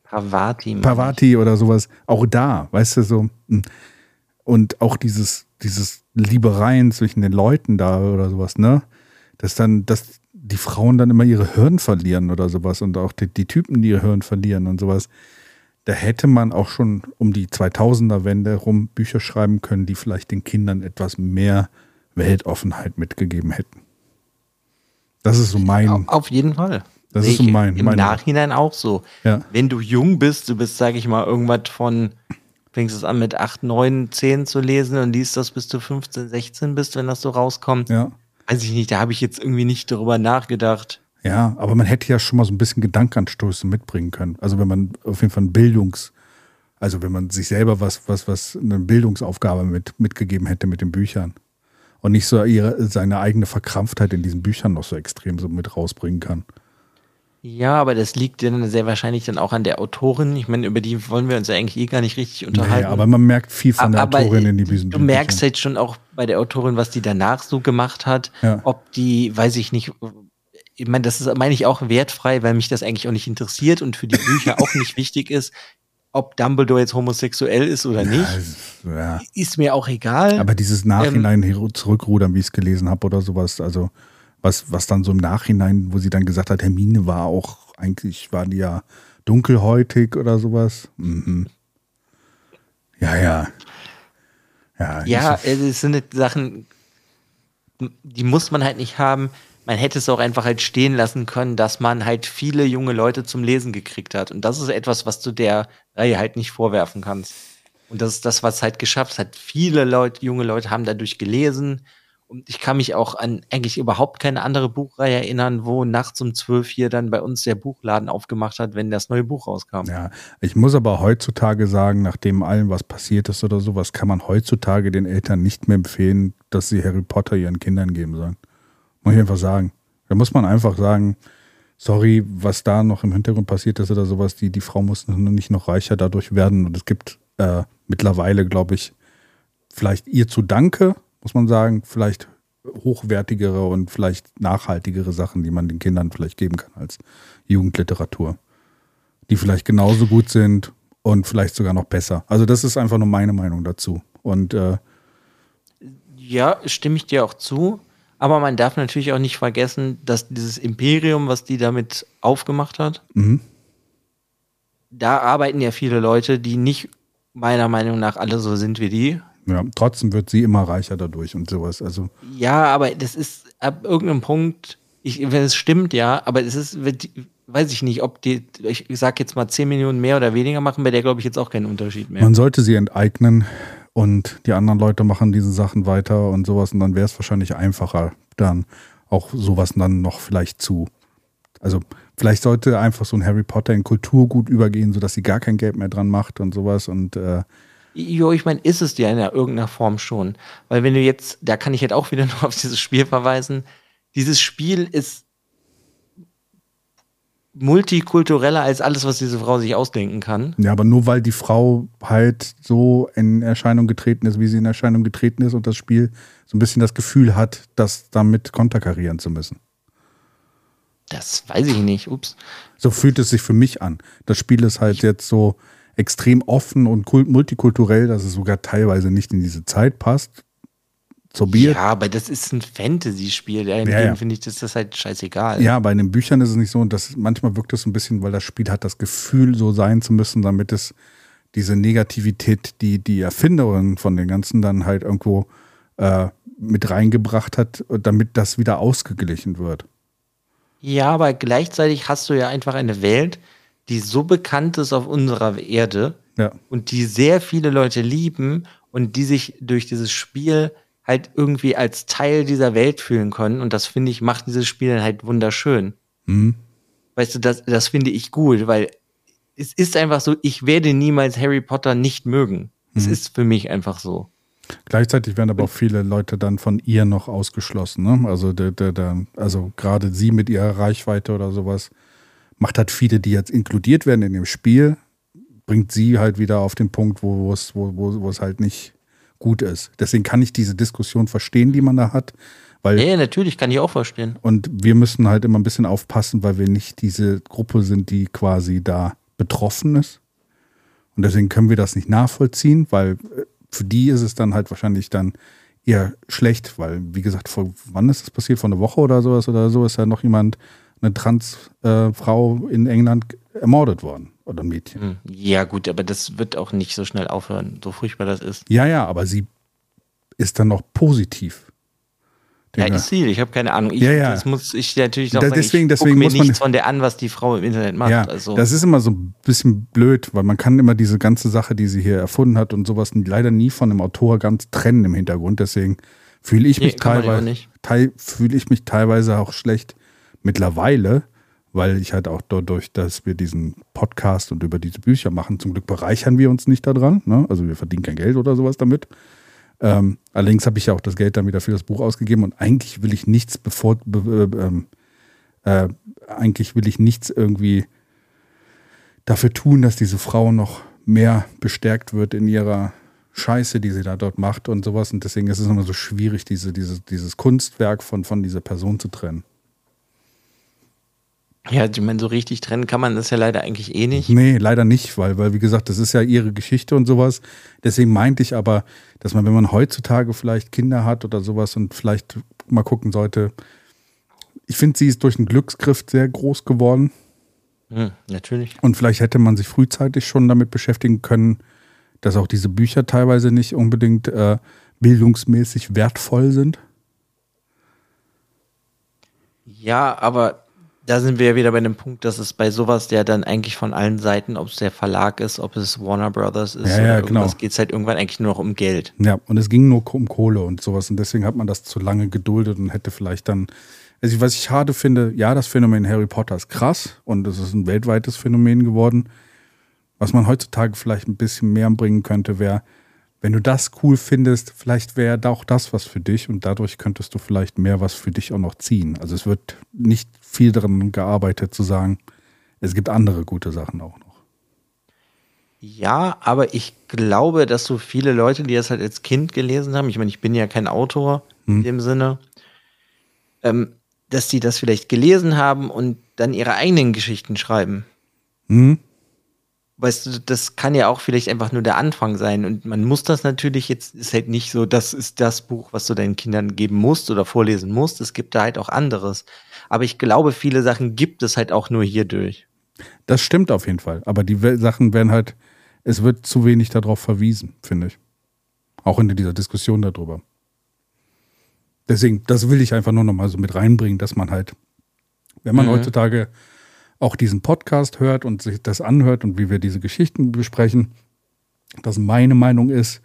Pavati. meine Pavati oder sowas, auch da, weißt du, so. hm. Und auch dieses, dieses Liebereien zwischen den Leuten da oder sowas, ne? Dass dann, dass die Frauen dann immer ihre Hirn verlieren oder sowas und auch die, die Typen, die ihr Hirn verlieren und sowas. Da hätte man auch schon um die 2000er-Wende rum Bücher schreiben können, die vielleicht den Kindern etwas mehr Weltoffenheit mitgegeben hätten. Das ist so mein. Au- Auf jeden Fall. Das Sehe ist so mein- Im meine- Nachhinein auch so. Ja. Wenn du jung bist, du bist, sag ich mal, irgendwas von, fängst es an mit 8, 9, 10 zu lesen und liest das bis du 15, 16 bist, wenn das so rauskommt. Ja. Weiß ich nicht, da habe ich jetzt irgendwie nicht darüber nachgedacht. Ja, aber man hätte ja schon mal so ein bisschen Gedankenanstöße mitbringen können. Also wenn man auf jeden Fall ein Bildungs, also wenn man sich selber was, was, was eine Bildungsaufgabe mit, mitgegeben hätte mit den Büchern. Und nicht so ihre, seine eigene Verkrampftheit in diesen Büchern noch so extrem so mit rausbringen kann. Ja, aber das liegt dann sehr wahrscheinlich dann auch an der Autorin. Ich meine, über die wollen wir uns ja eigentlich eh gar nicht richtig unterhalten. Naja, aber man merkt viel von der Aber, Autorin in die Büchern. Du merkst halt schon auch bei der Autorin, was die danach so gemacht hat. Ja. Ob die, weiß ich nicht, ich meine, das ist, meine ich auch wertfrei, weil mich das eigentlich auch nicht interessiert und für die Bücher auch nicht wichtig ist, ob Dumbledore jetzt homosexuell ist oder nicht. Ja. Ist mir auch egal. Aber dieses Nachhinein hero- zurückrudern, wie ich es gelesen habe oder sowas, also was, was dann so im Nachhinein, wo sie dann gesagt hat, Hermine war auch eigentlich waren die ja dunkelhäutig oder sowas. Mhm. Ja, ja. Ja, ja es sind Sachen, die muss man halt nicht haben. Man hätte es auch einfach halt stehen lassen können, dass man halt viele junge Leute zum Lesen gekriegt hat. Und das ist etwas, was du der Reihe halt nicht vorwerfen kannst. Und das ist das, was halt geschafft hat. Viele Leute, junge Leute haben dadurch gelesen. Und ich kann mich auch an eigentlich überhaupt keine andere Buchreihe erinnern, wo nachts um zwölf hier dann bei uns der Buchladen aufgemacht hat, wenn das neue Buch rauskam. Ja, ich muss aber heutzutage sagen, nachdem allem was passiert ist oder sowas, kann man heutzutage den Eltern nicht mehr empfehlen, dass sie Harry Potter ihren Kindern geben sollen. Muss ich einfach sagen. Da muss man einfach sagen, sorry, was da noch im Hintergrund passiert ist oder sowas, die, die Frau muss nicht noch reicher dadurch werden. Und es gibt äh, mittlerweile, glaube ich, vielleicht ihr zu Danke, muss man sagen, vielleicht hochwertigere und vielleicht nachhaltigere Sachen, die man den Kindern vielleicht geben kann als Jugendliteratur. Die vielleicht genauso gut sind und vielleicht sogar noch besser. Also das ist einfach nur meine Meinung dazu. Und äh, ja, stimme ich dir auch zu. Aber man darf natürlich auch nicht vergessen, dass dieses Imperium, was die damit aufgemacht hat, mhm. da arbeiten ja viele Leute, die nicht meiner Meinung nach alle so sind wie die. Ja, trotzdem wird sie immer reicher dadurch und sowas. Also ja, aber das ist ab irgendeinem Punkt, ich, wenn es stimmt, ja, aber es ist, weiß ich nicht, ob die, ich sag jetzt mal 10 Millionen mehr oder weniger machen, bei der glaube ich jetzt auch keinen Unterschied mehr. Man sollte sie enteignen und die anderen Leute machen diese Sachen weiter und sowas und dann wäre es wahrscheinlich einfacher, dann auch sowas dann noch vielleicht zu. Also vielleicht sollte einfach so ein Harry Potter in Kulturgut übergehen, sodass sie gar kein Geld mehr dran macht und sowas und äh, Jo, ich meine, ist es ja in irgendeiner Form schon. Weil wenn du jetzt, da kann ich halt auch wieder noch auf dieses Spiel verweisen, dieses Spiel ist multikultureller als alles, was diese Frau sich ausdenken kann. Ja, aber nur weil die Frau halt so in Erscheinung getreten ist, wie sie in Erscheinung getreten ist und das Spiel so ein bisschen das Gefühl hat, das damit konterkarieren zu müssen. Das weiß ich nicht. Ups. So fühlt es sich für mich an. Das Spiel ist halt jetzt so, extrem offen und multikulturell, dass es sogar teilweise nicht in diese Zeit passt. Sorbiert. Ja, aber das ist ein Fantasy-Spiel. In ja, ja. finde ich, das ist halt scheißegal. Ja, bei den Büchern ist es nicht so. Und das, manchmal wirkt es so ein bisschen, weil das Spiel hat das Gefühl, so sein zu müssen, damit es diese Negativität, die die Erfinderin von den Ganzen dann halt irgendwo äh, mit reingebracht hat, damit das wieder ausgeglichen wird. Ja, aber gleichzeitig hast du ja einfach eine Welt, die so bekannt ist auf unserer Erde ja. und die sehr viele Leute lieben und die sich durch dieses Spiel halt irgendwie als Teil dieser Welt fühlen können. Und das finde ich, macht dieses Spiel halt wunderschön. Mhm. Weißt du, das, das finde ich gut, weil es ist einfach so, ich werde niemals Harry Potter nicht mögen. Mhm. Es ist für mich einfach so. Gleichzeitig werden aber auch viele Leute dann von ihr noch ausgeschlossen. Ne? Also, der, der, der, also gerade sie mit ihrer Reichweite oder sowas macht halt viele, die jetzt inkludiert werden in dem Spiel, bringt sie halt wieder auf den Punkt, wo es, wo, wo, wo es halt nicht gut ist. Deswegen kann ich diese Diskussion verstehen, die man da hat. Weil, ja, natürlich kann ich auch verstehen. Und wir müssen halt immer ein bisschen aufpassen, weil wir nicht diese Gruppe sind, die quasi da betroffen ist. Und deswegen können wir das nicht nachvollziehen, weil äh, für die ist es dann halt wahrscheinlich dann eher schlecht, weil, wie gesagt, vor, wann ist das passiert? Vor einer Woche oder sowas oder so ist ja noch jemand eine Transfrau äh, in England ermordet worden oder Mädchen. Hm. Ja, gut, aber das wird auch nicht so schnell aufhören, so furchtbar das ist. Ja, ja, aber sie ist dann noch positiv. Ja, ist sie, ich habe keine Ahnung. Ich, ja, ja. Das muss ich natürlich auch da, sagen, deswegen, ich deswegen mir muss man, nichts von der an, was die Frau im Internet macht. Ja, also. Das ist immer so ein bisschen blöd, weil man kann immer diese ganze Sache, die sie hier erfunden hat und sowas leider nie von dem Autor ganz trennen im Hintergrund. Deswegen fühle ich mich nee, teilweise, teil, fühle ich mich teilweise auch schlecht, mittlerweile, weil ich halt auch dadurch, dass wir diesen Podcast und über diese Bücher machen, zum Glück bereichern wir uns nicht daran. Ne? Also wir verdienen kein Geld oder sowas damit. Ähm, allerdings habe ich ja auch das Geld dann wieder für das Buch ausgegeben und eigentlich will ich nichts bevor, be, äh, äh, eigentlich will ich nichts irgendwie dafür tun, dass diese Frau noch mehr bestärkt wird in ihrer Scheiße, die sie da dort macht und sowas. Und deswegen ist es immer so schwierig, diese, diese, dieses Kunstwerk von, von dieser Person zu trennen. Ja, ich meine, so richtig trennen kann man das ja leider eigentlich eh nicht. Nee, leider nicht, weil, weil, wie gesagt, das ist ja ihre Geschichte und sowas. Deswegen meinte ich aber, dass man, wenn man heutzutage vielleicht Kinder hat oder sowas und vielleicht mal gucken sollte, ich finde, sie ist durch einen Glücksgriff sehr groß geworden. Hm, natürlich. Und vielleicht hätte man sich frühzeitig schon damit beschäftigen können, dass auch diese Bücher teilweise nicht unbedingt äh, bildungsmäßig wertvoll sind. Ja, aber da sind wir ja wieder bei dem Punkt, dass es bei sowas ja dann eigentlich von allen Seiten, ob es der Verlag ist, ob es Warner Brothers ist Ja, ja, genau. geht es halt irgendwann eigentlich nur noch um Geld. Ja, und es ging nur um Kohle und sowas. Und deswegen hat man das zu lange geduldet und hätte vielleicht dann. Also, was ich schade finde, ja, das Phänomen Harry Potter ist krass und es ist ein weltweites Phänomen geworden. Was man heutzutage vielleicht ein bisschen mehr bringen könnte, wäre, wenn du das cool findest, vielleicht wäre da auch das was für dich und dadurch könntest du vielleicht mehr was für dich auch noch ziehen. Also es wird nicht viel daran gearbeitet zu sagen, es gibt andere gute Sachen auch noch. Ja, aber ich glaube, dass so viele Leute, die das halt als Kind gelesen haben, ich meine, ich bin ja kein Autor in dem Sinne, ähm, dass die das vielleicht gelesen haben und dann ihre eigenen Geschichten schreiben. Hm? Weißt du, das kann ja auch vielleicht einfach nur der Anfang sein. Und man muss das natürlich jetzt, ist halt nicht so, das ist das Buch, was du deinen Kindern geben musst oder vorlesen musst. Es gibt da halt auch anderes. Aber ich glaube, viele Sachen gibt es halt auch nur hierdurch. Das stimmt auf jeden Fall. Aber die Sachen werden halt, es wird zu wenig darauf verwiesen, finde ich. Auch in dieser Diskussion darüber. Deswegen, das will ich einfach nur noch mal so mit reinbringen, dass man halt, wenn man Mhm. heutzutage auch diesen Podcast hört und sich das anhört und wie wir diese Geschichten besprechen, dass meine Meinung ist,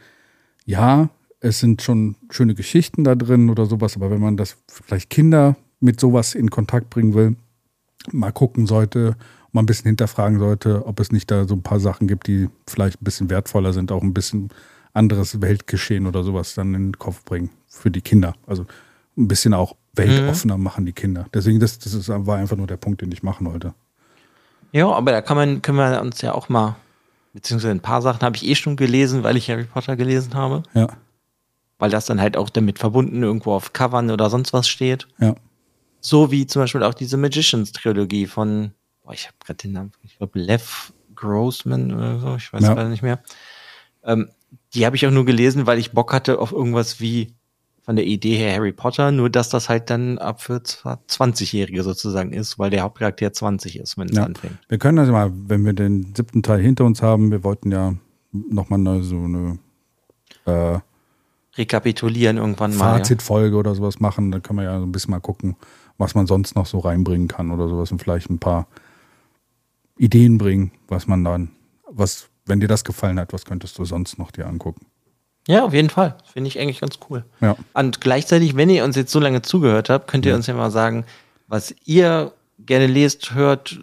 ja, es sind schon schöne Geschichten da drin oder sowas, aber wenn man das vielleicht Kinder mit sowas in Kontakt bringen will, mal gucken sollte, mal ein bisschen hinterfragen sollte, ob es nicht da so ein paar Sachen gibt, die vielleicht ein bisschen wertvoller sind, auch ein bisschen anderes Weltgeschehen oder sowas dann in den Kopf bringen für die Kinder. Also ein bisschen auch weltoffener machen die Kinder. Deswegen, das, das ist, war einfach nur der Punkt, den ich machen wollte. Ja, aber da kann man, können wir uns ja auch mal, beziehungsweise ein paar Sachen habe ich eh schon gelesen, weil ich Harry Potter gelesen habe. Ja, Weil das dann halt auch damit verbunden irgendwo auf Covern oder sonst was steht. ja. So wie zum Beispiel auch diese Magicians-Trilogie von, boah, ich habe gerade den Namen, ich glaube Lev Grossman oder so, ich weiß Ja. gerade nicht mehr. Ähm, die habe ich auch nur gelesen, weil ich Bock hatte auf irgendwas wie von der Idee her Harry Potter, nur dass das halt dann ab für 20-Jährige sozusagen ist, weil der Hauptcharakter 20 ist, wenn es Ja. anfängt. Wir können also mal, wenn wir den siebten Teil hinter uns haben, wir wollten ja nochmal so eine äh, Rekapitulieren irgendwann mal. Ja. Fazitfolge oder sowas machen. Dann können wir ja so ein bisschen mal gucken, was man sonst noch so reinbringen kann oder sowas und vielleicht ein paar Ideen bringen, was man dann, was, wenn dir das gefallen hat, was könntest du sonst noch dir angucken? Ja, auf jeden Fall. Finde ich eigentlich ganz cool. Ja. Und gleichzeitig, wenn ihr uns jetzt so lange zugehört habt, könnt ihr uns ja mal sagen, was ihr gerne lest, hört.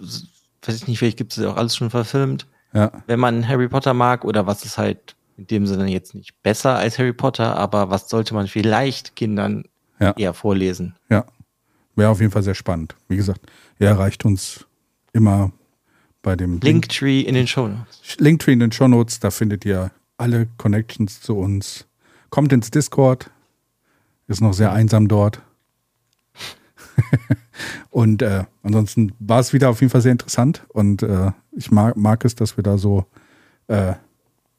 Weiß ich nicht, vielleicht gibt es ja auch alles schon verfilmt. Ja, Wenn man Harry Potter mag oder was ist halt in dem Sinne jetzt nicht besser als Harry Potter, aber was sollte man vielleicht Kindern Ja. eher vorlesen? ja. Wäre auf jeden Fall sehr spannend. Wie gesagt, er erreicht uns immer bei dem Linktree in den Show Notes. Linktree in den Show Notes. Da findet ihr alle Connections zu uns. Kommt ins Discord. Ist noch sehr einsam dort. und äh, ansonsten war es wieder auf jeden Fall sehr interessant. Und äh, ich mag, mag es, dass wir da so äh,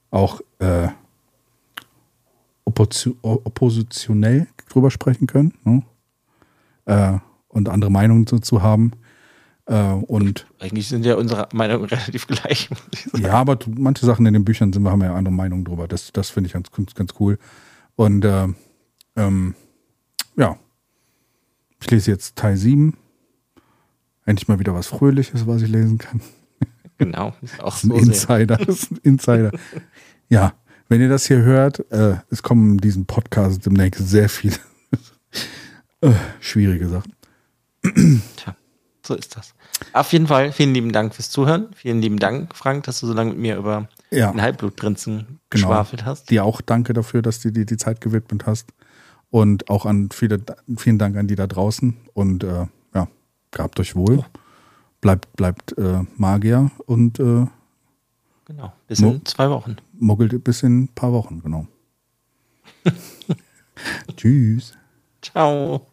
auch äh, opposi- oppositionell drüber sprechen können. Ne? Äh, und andere Meinungen dazu haben. Äh, und Eigentlich sind ja unsere Meinungen relativ gleich. ja, aber manche Sachen in den Büchern sind wir haben ja andere Meinungen drüber. Das, das finde ich ganz, ganz, cool. Und äh, ähm, ja, ich lese jetzt Teil 7. Endlich mal wieder was Fröhliches, was ich lesen kann. Genau. Ist auch Das ist ein so. Insider. Das ist ein Insider. ja, wenn ihr das hier hört, äh, es kommen in diesem Podcast demnächst sehr viele äh, schwierige Sachen. Tja, so ist das. Auf jeden Fall, vielen lieben Dank fürs Zuhören. Vielen lieben Dank, Frank, dass du so lange mit mir über Ja. den Halbblutprinzen Genau. geschwafelt hast. Dir auch danke dafür, dass du dir die Zeit gewidmet hast. Und auch an viele, vielen Dank an die da draußen. Und äh, ja, gehabt euch wohl. Bleibt, bleibt äh, Magier und äh, Genau. Bis in zwei Wochen. muggelt bis in ein paar Wochen, genau. Tschüss. Ciao.